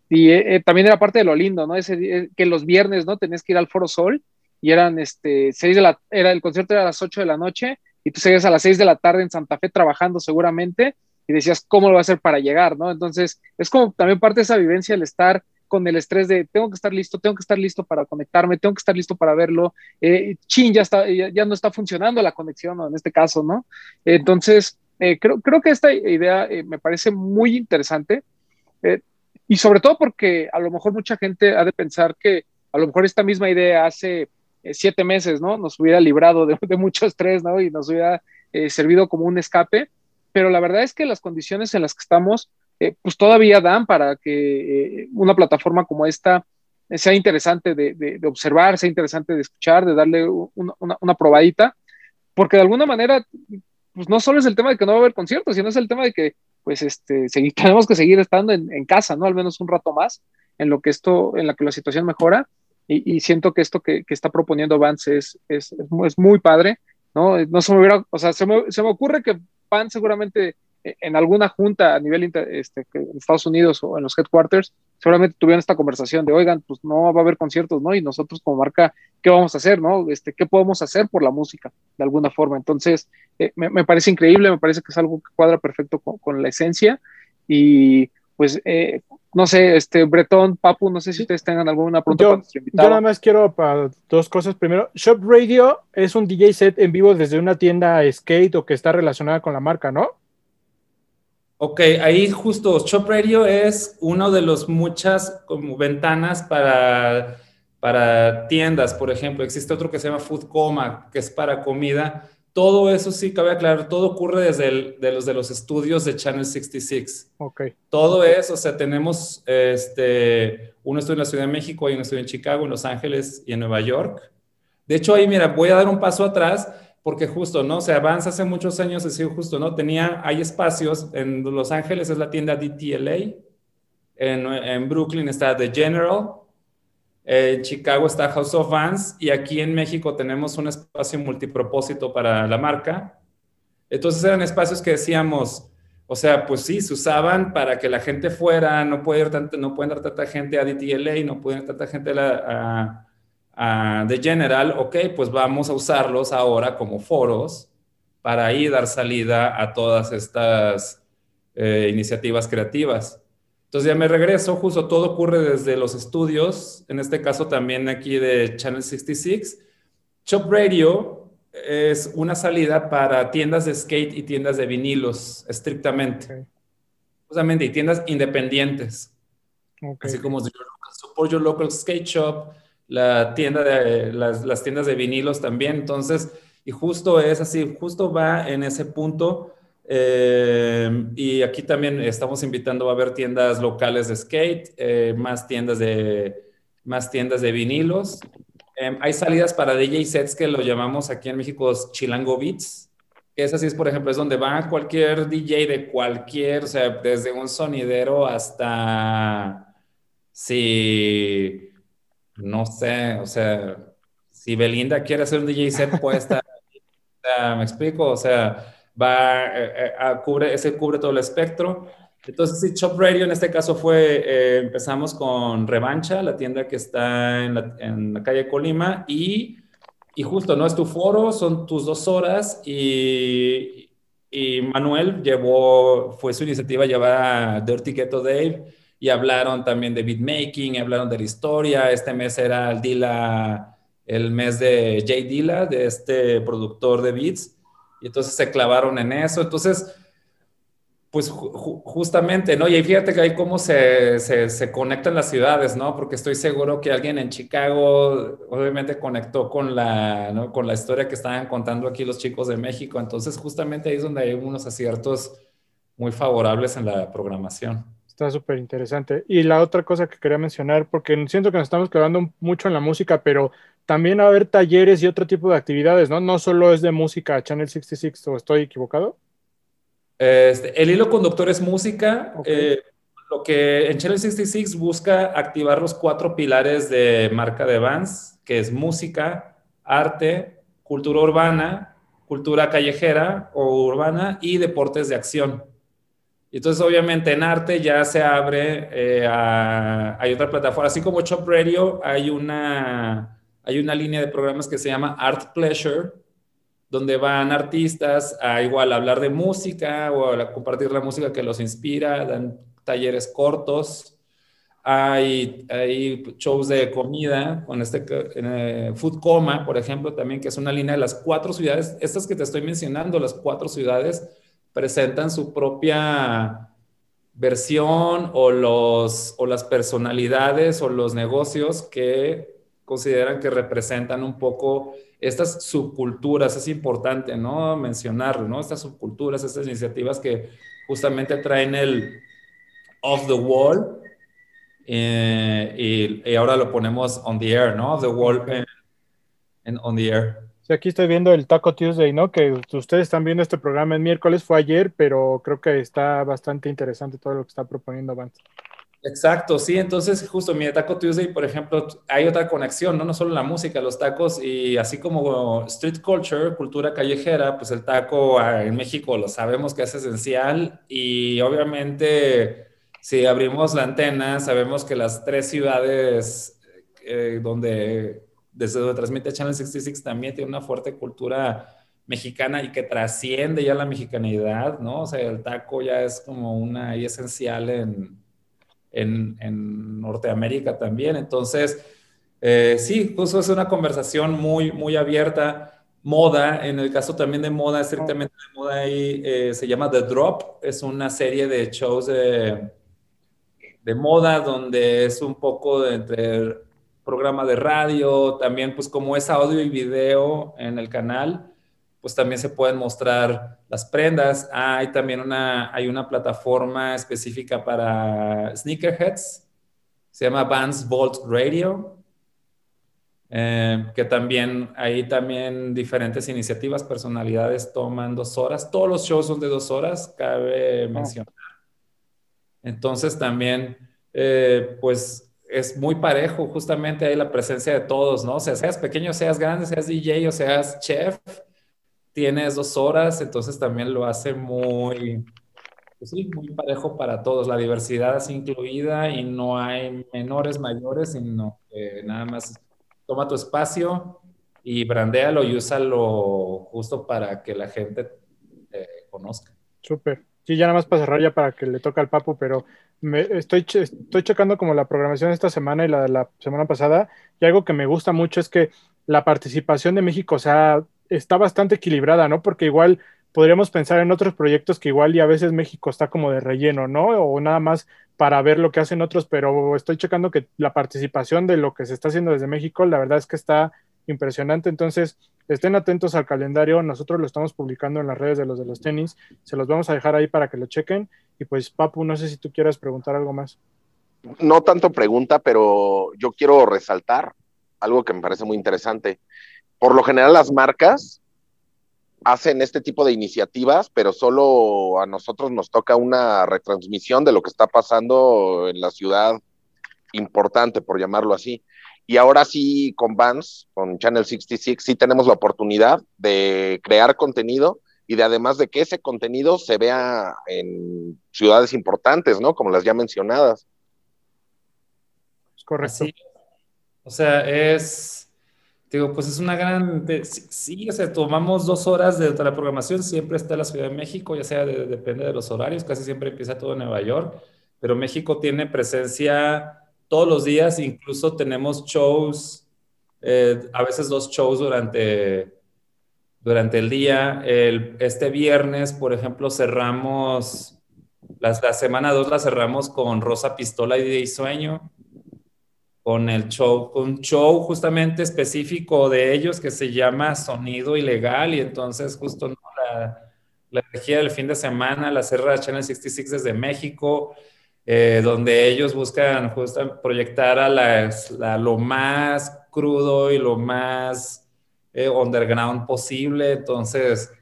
y eh, también era parte de lo lindo, ¿no? Ese, que los viernes, ¿no? Tenías que ir al Foro Sol y eran, este, seis de la, era, el concierto era a las 8 de la noche y tú seguías a las 6 de la tarde en Santa Fe trabajando seguramente y decías, ¿cómo lo va a hacer para llegar? ¿no? Entonces, es como también parte de esa vivencia el estar con el estrés de tengo que estar listo, tengo que estar listo para conectarme, tengo que estar listo para verlo, eh, chin, ya, está, ya, no está funcionando la conexión, en este caso, ¿no? Entonces, eh, creo, creo que esta idea eh, me parece muy interesante eh, y sobre todo porque a lo mejor mucha gente ha de pensar que a lo mejor esta misma idea hace siete meses, ¿no? Nos hubiera librado de, mucho estrés, ¿no? Y nos hubiera eh, servido como un escape, pero la verdad es que las condiciones en las que estamos, eh, pues todavía dan para que una plataforma como esta sea interesante de, observar, sea interesante de escuchar, de darle una, probadita, porque de alguna manera, pues no solo es el tema de que no va a haber conciertos, sino es el tema de que, pues, este, tenemos que seguir estando en, en casa, ¿no? Al menos un rato más, en lo que esto, en la que la situación mejora y, siento que esto que, que, está proponiendo Vance es, es, es, muy padre, ¿no? No se me hubiera, o sea, se me, se me ocurre que Vance seguramente eh, en alguna junta a nivel este, en Estados Unidos o en los headquarters, seguramente tuvieron esta conversación de, oigan, pues no va a haber conciertos, ¿no? Y nosotros como marca, ¿qué vamos a hacer, no? Este, ¿Qué podemos hacer por la música, de alguna forma? Entonces, eh, me, me, parece increíble, me parece que es algo que cuadra perfecto con, con la esencia y pues, eh, no sé, este, Bretón, Papu, no sé si ustedes tengan alguna pregunta Yo, para nuestro yo invitado. nada más quiero para dos cosas. Primero, Shop Radio es un DJ set en vivo desde una tienda skate o que está relacionada con la marca, ¿no? Ok, ahí justo Shop Radio es uno de los muchas como ventanas para, para tiendas, por ejemplo. Existe otro que se llama Food Coma, que es para comida. Todo eso sí, cabe aclarar, todo ocurre desde el- de los de los estudios de Channel 66. Ok. Todo es, o sea, tenemos este, uno estudio en la Ciudad de México, hay un estudio en Chicago, en Los Ángeles y en Nueva York. De hecho, ahí, mira, voy a dar un paso atrás porque justo, ¿no? O sea, Vans hace muchos años, así justo, ¿no? Tenía, hay espacios, en Los Ángeles es la tienda DTLA, en, en Brooklyn está The General, en Chicago está House of Vans y aquí en México tenemos un espacio multipropósito para la marca. Entonces eran espacios que decíamos, o sea, pues sí, se usaban para que la gente fuera, no puede ir tanta, no pueden dar tanta gente a DTLA, no pueden ir tanta gente a, a, a The General, ok, pues vamos a usarlos ahora como foros para ahí dar salida a todas estas eh, iniciativas creativas. Entonces ya me regreso, justo todo ocurre desde los estudios, en este caso también aquí de Channel 66. Shop Radio es una salida para tiendas de skate y tiendas de vinilos, estrictamente. Ok. Justamente, y tiendas independientes, ok. así como Support Your Local Skate Shop, la tienda de, las, las tiendas de vinilos también. Entonces, y justo es así, justo va en ese punto. Eh, y aquí también estamos invitando a ver tiendas locales de skate, eh, más tiendas de más tiendas de vinilos. Eh, hay salidas para DJ sets que lo llamamos aquí en México Chilango Beats. Que es así, es por ejemplo, es donde va cualquier DJ de cualquier, o sea, desde un sonidero hasta si, no sé, o sea, si Belinda quiere hacer un DJ set, puede estar me explico, o sea, va, eh, eh, a- cubre, ese cubre todo el espectro. Entonces, sí, Shop Radio en este caso fue, eh, empezamos con Revancha, la tienda que está en la, en la calle Colima, y, y justo, ¿no? Es tu foro, son tus dos horas, y, y Manuel llevó, fue su iniciativa llevar a Dirty Ghetto Dave, y hablaron también de beatmaking, hablaron de la historia, este mes era el Dila el mes de Jay Dilla, de este productor de beats, y entonces se clavaron en eso. Entonces, pues ju- ju- justamente, ¿no? Y fíjate que ahí cómo se, se, conectan las ciudades, ¿no? Porque estoy seguro que alguien en Chicago obviamente conectó con la, con la historia que estaban contando aquí los chicos de México. Entonces, justamente ahí es donde hay unos aciertos muy favorables en la programación. Está súper interesante. Y la otra cosa que quería mencionar, porque siento que nos estamos quedando mucho en la música, pero también va a haber talleres y otro tipo de actividades, ¿no? No solo es de música Channel 66, ¿o estoy equivocado? Este, el hilo conductor es música. Eh, lo que en Channel 66 busca activar los cuatro pilares de marca de Vans, que es música, arte, cultura urbana, cultura callejera o urbana y deportes de acción. Y entonces, obviamente, en arte ya se abre eh, a, hay otra plataforma, así como Chop Radio, hay una, hay una línea de programas que se llama Art Pleasure, donde van artistas a igual hablar de música o a compartir la música que los inspira, dan talleres cortos. Hay, hay shows de comida con este eh, Food Coma, por ejemplo, también, que es una línea de las cuatro ciudades, estas que te estoy mencionando, las cuatro ciudades presentan su propia versión o, los, o las personalidades o los negocios que consideran que representan un poco estas subculturas, es importante, ¿no? Mencionarlo, ¿no? Estas subculturas, estas iniciativas que justamente traen el off the wall eh, y, y, ahora lo ponemos on the air, ¿no? Off the wall en, en on the air. Sí, aquí estoy viendo el Taco Tuesday, ¿no? Que ustedes están viendo este programa el miércoles, fue ayer, pero creo que está bastante interesante todo lo que está proponiendo Vance. Exacto, sí, entonces justo mi Taco Tuesday, por ejemplo, hay otra conexión, ¿no? No solo la música, los tacos y así como street culture, cultura callejera, pues el taco en México lo sabemos que es esencial y obviamente si abrimos la antena, sabemos que las tres ciudades eh, donde desde donde transmite Channel 66 también tiene una fuerte cultura mexicana y que trasciende ya la mexicanidad, ¿no? O sea, el taco ya es como una y esencial en en, en Norteamérica también. Entonces, eh, sí, justo es una conversación muy, muy abierta. Moda, en el caso también de moda, estrictamente de moda, ahí eh, se llama The Drop, es una serie de shows de, de moda donde es un poco de entre programa de radio, también pues como es audio y video en el canal, pues también se pueden mostrar las prendas. Ah, hay también una, hay una plataforma específica para sneakerheads, se llama Vans Vault Radio, eh, que también hay también diferentes iniciativas, personalidades toman dos horas, todos los shows son de dos horas, cabe mencionar. Entonces también, eh, pues es muy parejo, justamente hay la presencia de todos, ¿no? O sea, seas pequeño, seas grande, seas DJ o seas chef, tienes dos horas, entonces también lo hace muy, pues sí, muy parejo para todos. La diversidad es incluida y no hay menores, mayores, sino nada más toma tu espacio y brandéalo y úsalo justo para que la gente te conozca. Súper. Sí, ya nada más para cerrar ya para que le toque al Papu, pero me, estoy, estoy checando como la programación de esta semana y la de la semana pasada, y algo que me gusta mucho es que la participación de México, o sea, está bastante equilibrada, ¿no? Porque igual podríamos pensar en otros proyectos que igual y a veces México está como de relleno, ¿no? O nada más para ver lo que hacen otros, pero estoy checando que la participación de lo que se está haciendo desde México, la verdad es que está impresionante. Entonces, estén atentos al calendario. Nosotros lo estamos publicando en las redes de los de los tenis. Se los vamos a dejar ahí para que lo chequen. Y pues, Papu, no sé si tú quieras preguntar algo más. No tanto pregunta, pero yo quiero resaltar algo que me parece muy interesante. Por lo general, las marcas hacen este tipo de iniciativas, pero solo a nosotros nos toca una retransmisión de lo que está pasando en la ciudad importante, por llamarlo así. Y ahora sí, con Vans, con Channel 66, sí tenemos la oportunidad de crear contenido y de además de que ese contenido se vea en ciudades importantes, ¿no? Como las ya mencionadas. Correcto. O sea, es Digo, pues es una gran, sí, o sea, tomamos dos horas de, la programación, siempre está la Ciudad de México, ya sea, depende de los horarios, casi siempre empieza todo en Nueva York, pero México tiene presencia todos los días, incluso tenemos shows, eh, a veces dos shows durante, durante el día. El, este viernes, por ejemplo, cerramos, la, la semana 2 la cerramos con Rosa Pistola y DJ Sueño con el show, un show justamente específico de ellos que se llama Sonido Ilegal y entonces justo la, la energía del fin de semana la cerra Channel 66 desde México, eh, donde ellos buscan justo proyectar a la, lo más crudo y lo más eh, underground posible, entonces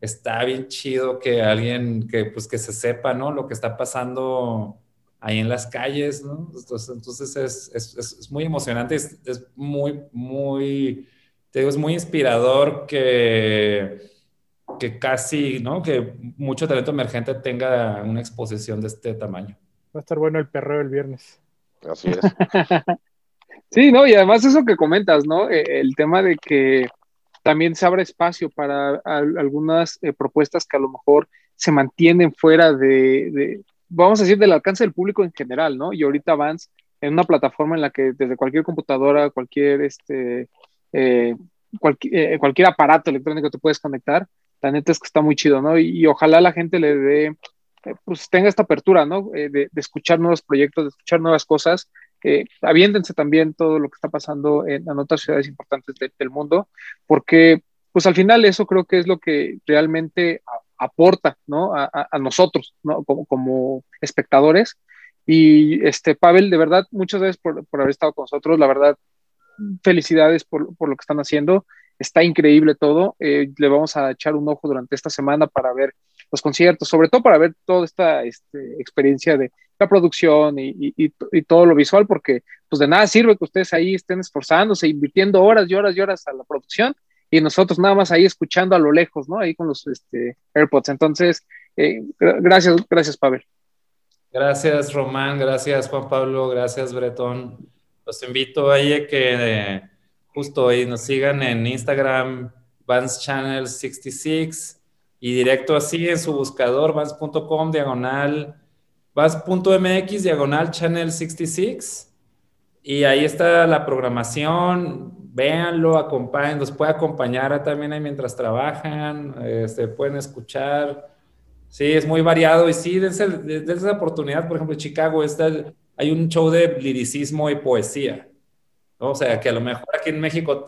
está bien chido que alguien que pues que se sepa, ¿no? Lo que está pasando ahí en las calles, ¿no? Entonces, es, es, es, muy emocionante, es, es, muy, muy, te digo, es muy inspirador que, que casi, ¿no? Que mucho talento emergente tenga una exposición de este tamaño. Va a estar bueno el perreo el viernes. Así es. sí, no, y además eso que comentas, ¿no? E, el tema de que también se abre espacio para algunas eh, propuestas que a lo mejor se mantienen fuera de, vamos a decir, del alcance del público en general, ¿no? Y ahorita Vans en una plataforma en la que desde cualquier computadora, cualquier, este, eh, eh, cualquier aparato electrónico te puedes conectar, la neta es que está muy chido, ¿no? Y, ojalá la gente le dé, eh, pues tenga esta apertura, ¿no? De, escuchar nuevos proyectos, de escuchar nuevas cosas. aviéntense también todo lo que está pasando en, otras ciudades importantes del mundo, porque pues al final eso creo que es lo que realmente aporta ¿no? a, a, nosotros ¿no? como, como, espectadores. Y este, Pavel, de verdad, muchas gracias por, por haber estado con nosotros. La verdad, felicidades por, por lo que están haciendo. Está increíble todo. Eh, le vamos a echar un ojo durante esta semana para ver los conciertos, sobre todo para ver toda esta este, experiencia de la producción y, y, y, todo lo visual, porque pues de nada sirve que ustedes ahí estén esforzándose, invirtiendo horas y horas y horas a la producción y nosotros nada más ahí escuchando a lo lejos, ¿no? Ahí con los este, AirPods. Entonces, eh, gracias, gracias, Pavel. Gracias, Román, gracias, Juan Pablo, gracias, Bretón. Los invito a que eh, justo ahí nos sigan en Instagram, Vans Channel 66, y directo así en su buscador, vans.com, diagonal, vas.mx diagonal channel 66 y ahí está la programación, véanlo, acompañen, los puede acompañar también ahí mientras trabajan, este, pueden escuchar. Sí, es muy variado y sí, desde, esa oportunidad, por ejemplo, en Chicago está, hay un show de liricismo y poesía. O sea, que a lo mejor aquí en México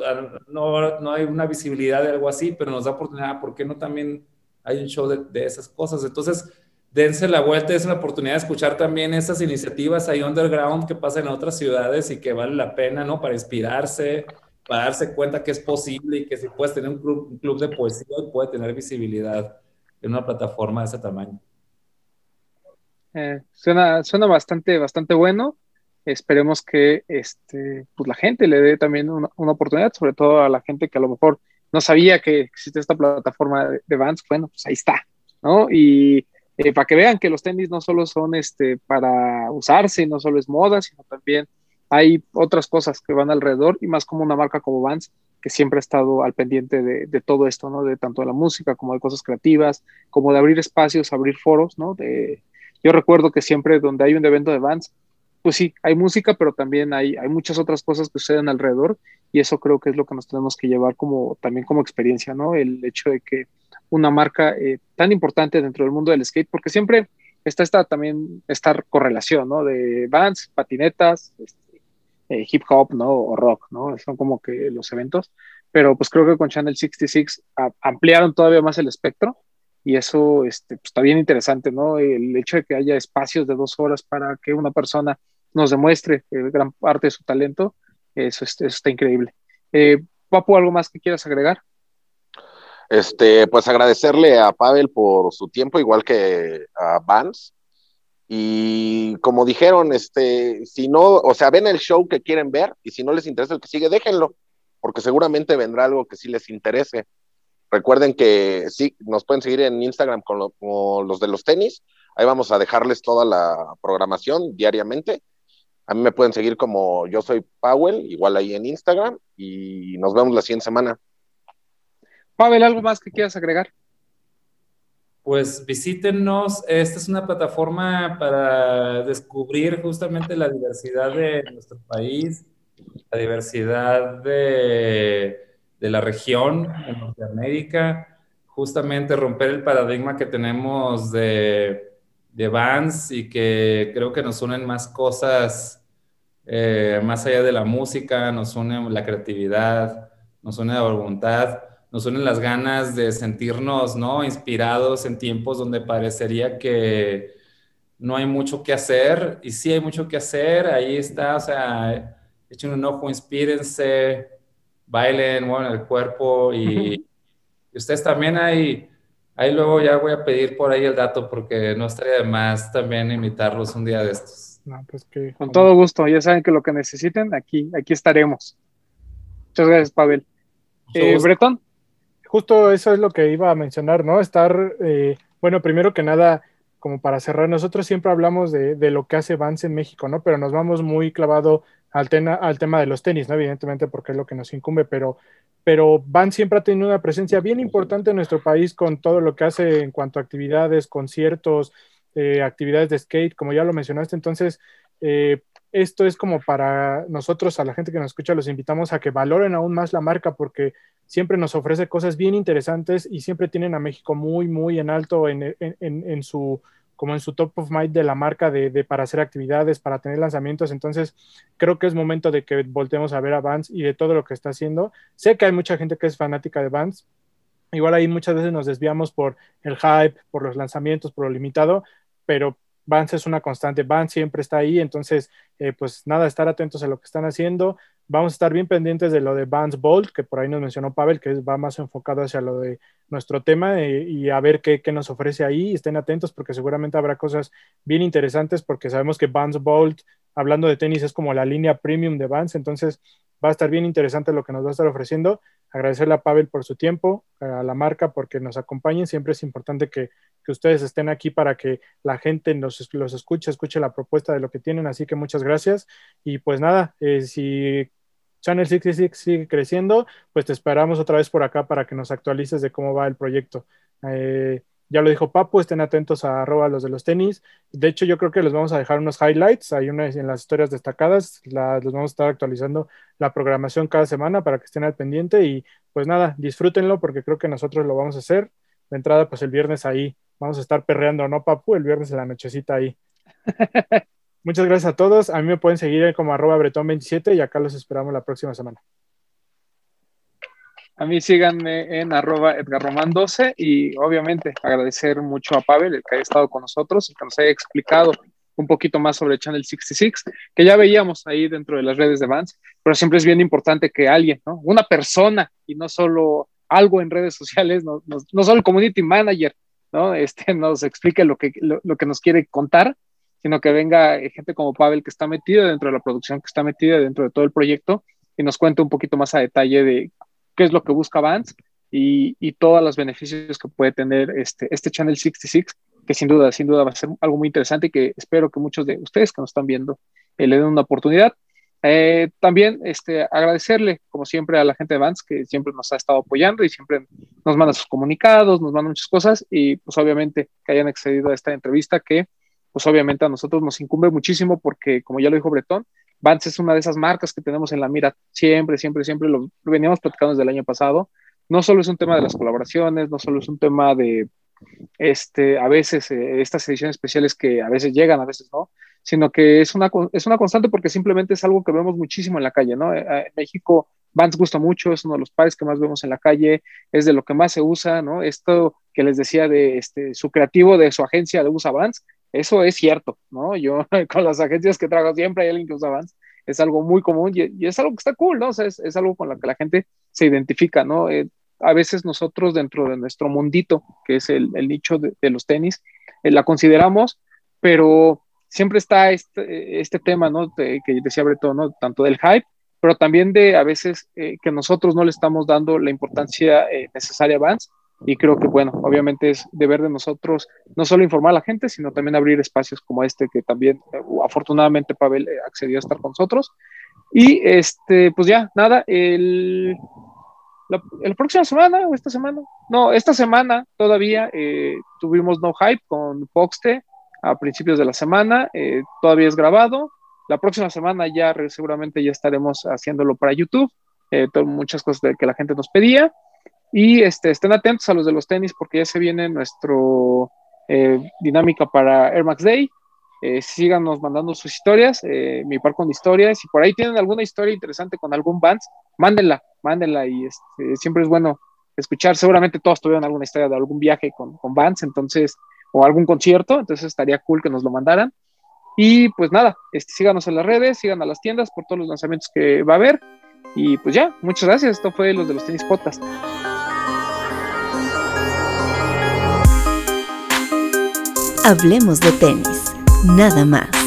no, no, hay una visibilidad de algo así, pero nos da oportunidad, ¿por qué no también hay un show de, de esas cosas? Entonces, dense la vuelta, es una oportunidad de escuchar también esas iniciativas ahí underground que pasan en otras ciudades y que vale la pena, ¿no? Para inspirarse, para darse cuenta que es posible y que si puedes tener un club, de poesía puede tener visibilidad en una plataforma de ese tamaño. Eh, suena, suena bastante, bastante bueno. Esperemos que este, pues la gente le dé también una, oportunidad, sobre todo a la gente que a lo mejor no sabía que existe esta plataforma de, de. Bueno, pues ahí está, ¿no? Y eh, para que vean que los tenis no solo son este, para usarse, no solo es moda, sino también hay otras cosas que van alrededor y más como una marca como Vans que siempre ha estado al pendiente de, todo esto, ¿no? De tanto de la música como de cosas creativas, como de abrir espacios, abrir foros, ¿no? De, yo recuerdo que siempre donde hay un evento de Vans, pues sí, hay música, pero también hay, hay muchas otras cosas que suceden alrededor y eso creo que es lo que nos tenemos que llevar como también como experiencia, ¿no? El hecho de que una marca eh, tan importante dentro del mundo del skate, porque siempre está esta también esta correlación, ¿no? De bands, patinetas, este, eh, hip hop, ¿no? O rock, ¿no? Son como que los eventos, pero pues creo que con Channel 66 ampliaron todavía más el espectro y eso este, pues, está bien interesante, ¿no? El hecho de que haya espacios de dos horas para que una persona nos demuestre eh, gran parte de su talento, eso, eso está increíble. Papu, ¿algo más que quieras agregar? Este, pues agradecerle a Pavel por su tiempo, igual que a Vance. Y como dijeron, este, si no, o sea, ven el show que quieren ver y si no les interesa el que sigue, déjenlo, porque seguramente vendrá algo que sí les interese. Recuerden que sí, nos pueden seguir en Instagram con, los de los tenis. Ahí vamos a dejarles toda la programación diariamente. A mí me pueden seguir como yo soy Powell, igual ahí en Instagram, y nos vemos la siguiente semana. Pavel, ¿algo más que quieras agregar? Pues visítenos, esta es una plataforma para descubrir justamente la diversidad de nuestro país, la diversidad de, la región en Norteamérica, justamente romper el paradigma que tenemos de, de Vans y que creo que nos unen más cosas eh, más allá de la música, nos une la creatividad, nos une la voluntad nos unen las ganas de sentirnos, ¿no? Inspirados en tiempos donde parecería que no hay mucho que hacer y sí hay mucho que hacer, ahí está, o sea, echen un ojo, inspírense, bailen, muevan el cuerpo y, ustedes también ahí, ahí luego ya voy a pedir por ahí el dato porque no estaría de más también invitarlos un día de estos. No, pues que con todo gusto, ya saben que lo que necesiten, aquí, aquí estaremos. Muchas gracias, Pavel. Eh, Bretón justo eso es lo que iba a mencionar, ¿no? Estar, eh, bueno, primero que nada, como para cerrar, nosotros siempre hablamos de, lo que hace Vance en México, ¿no? Pero nos vamos muy clavado al, al tema de los tenis, ¿no? Evidentemente porque es lo que nos incumbe, pero, pero Vance siempre ha tenido una presencia bien importante en nuestro país con todo lo que hace en cuanto a actividades, conciertos, eh, actividades de skate, como ya lo mencionaste. Entonces, eh, esto es como para nosotros, a la gente que nos escucha, los invitamos a que valoren aún más la marca porque siempre nos ofrece cosas bien interesantes y siempre tienen a México muy, muy en alto en, su como en su top of mind de la marca de, para hacer actividades, para tener lanzamientos. Entonces, creo que es momento de que voltemos a ver a Vans y de todo lo que está haciendo. Sé que hay mucha gente que es fanática de Vans. Igual ahí muchas veces nos desviamos por el hype, por los lanzamientos, por lo limitado, pero Vance es una constante, Vance siempre está ahí, entonces, eh, pues nada, estar atentos a lo que están haciendo. Vamos a estar bien pendientes de lo de Vance Bolt, que por ahí nos mencionó Pavel, que va más enfocado hacia lo de nuestro tema eh, y a ver qué, nos ofrece ahí. Estén atentos porque seguramente habrá cosas bien interesantes porque sabemos que Vance Bolt, hablando de tenis, es como la línea premium de Vance, entonces va a estar bien interesante lo que nos va a estar ofreciendo. Agradecerle a Pavel por su tiempo, a la marca porque nos acompañen. Siempre es importante que, ustedes estén aquí para que la gente nos, los escuche, escuche la propuesta de lo que tienen. Así que muchas gracias. Y pues nada, eh, si Channel 66 sigue creciendo, pues te esperamos otra vez por acá para que nos actualices de cómo va el proyecto. Eh, Ya lo dijo Papu, estén atentos a los de los tenis. De hecho, yo creo que les vamos a dejar unos highlights, hay unas en las historias destacadas, la, vamos a estar actualizando la programación cada semana para que estén al pendiente y pues nada, disfrútenlo porque creo que nosotros lo vamos a hacer. De entrada, pues el viernes ahí vamos a estar perreando, ¿no, Papu? El viernes en la nochecita ahí. Muchas gracias a todos. A mí me pueden seguir como arroba bretón27 y acá los esperamos la próxima semana. A mí síganme en arroba edgarroman12 y obviamente agradecer mucho a Pavel, el que haya estado con nosotros y que nos haya explicado un poquito más sobre Channel 66, que ya veíamos ahí dentro de las redes de Vans, pero siempre es bien importante que alguien, ¿no? una persona y no solo algo en redes sociales, no, no, no solo el community manager, ¿no? Este, nos explique lo que, lo, lo que nos quiere contar, sino que venga gente como Pavel que está metida dentro de la producción, que está metida dentro de todo el proyecto y nos cuente un poquito más a detalle de qué es lo que busca Vance y, y todos los beneficios que puede tener este, este Channel 66, que sin duda, sin duda va a ser algo muy interesante y que espero que muchos de ustedes que nos están viendo eh, le den una oportunidad. Eh, también este, agradecerle, como siempre, a la gente de Vance que siempre nos ha estado apoyando y siempre nos manda sus comunicados, nos manda muchas cosas y pues obviamente que hayan accedido a esta entrevista que pues obviamente a nosotros nos incumbe muchísimo porque, como ya lo dijo Bretón, Vance es una de esas marcas que tenemos en la mira siempre, siempre, siempre, lo, veníamos platicando desde el año pasado. No solo es un tema de las colaboraciones, no solo es un tema de, este, a veces, eh, estas ediciones especiales que a veces llegan, a veces no, sino que es una, es una constante porque simplemente es algo que vemos muchísimo en la calle, ¿no? En México, Vans gusta mucho, es uno de los pares que más vemos en la calle, es de lo que más se usa, ¿no? Esto que les decía de este, su creativo de su agencia de usa Vans, eso es cierto, ¿no? Yo con las agencias que trabajo siempre hay alguien que usa Vans, es algo muy común y, y, es algo que está cool, ¿no? O sea, es, es algo con lo que la gente se identifica, ¿no? Eh, a veces nosotros dentro de nuestro mundito, que es el, el nicho de, de, los tenis, eh, la consideramos, pero siempre está este, este tema, ¿no? De, que decía Breton, ¿no? Tanto del hype, pero también de a veces eh, que nosotros no le estamos dando la importancia eh, necesaria a Vans y creo que, bueno, obviamente es deber de nosotros no solo informar a la gente, sino también abrir espacios como este que también, afortunadamente, Pavel eh, accedió a estar con nosotros. Y, este, pues ya, nada, el, la, el próxima semana o esta semana, no, esta semana todavía eh, tuvimos No Hype con Foxte a principios de la semana, eh, todavía es grabado. La próxima semana ya seguramente ya estaremos haciéndolo para YouTube, eh, muchas cosas que la gente nos pedía. Y este, estén atentos a los de los tenis porque ya se viene nuestro eh, dinámica para Air Max Day. Eh, síganos mandando sus historias, eh, mi par con historias. Si por ahí tienen alguna historia interesante con algún band, mándenla, mándenla. Y este, siempre es bueno escuchar. Seguramente todos tuvieron alguna historia de algún viaje con, con bands, entonces, o algún concierto, entonces estaría cool que nos lo mandaran. Y pues nada, este, síganos en las redes, sigan a las tiendas por todos los lanzamientos que va a haber. Y pues ya, muchas gracias. Esto fue los de los tenis podcast. Hablemos de tenis, nada más.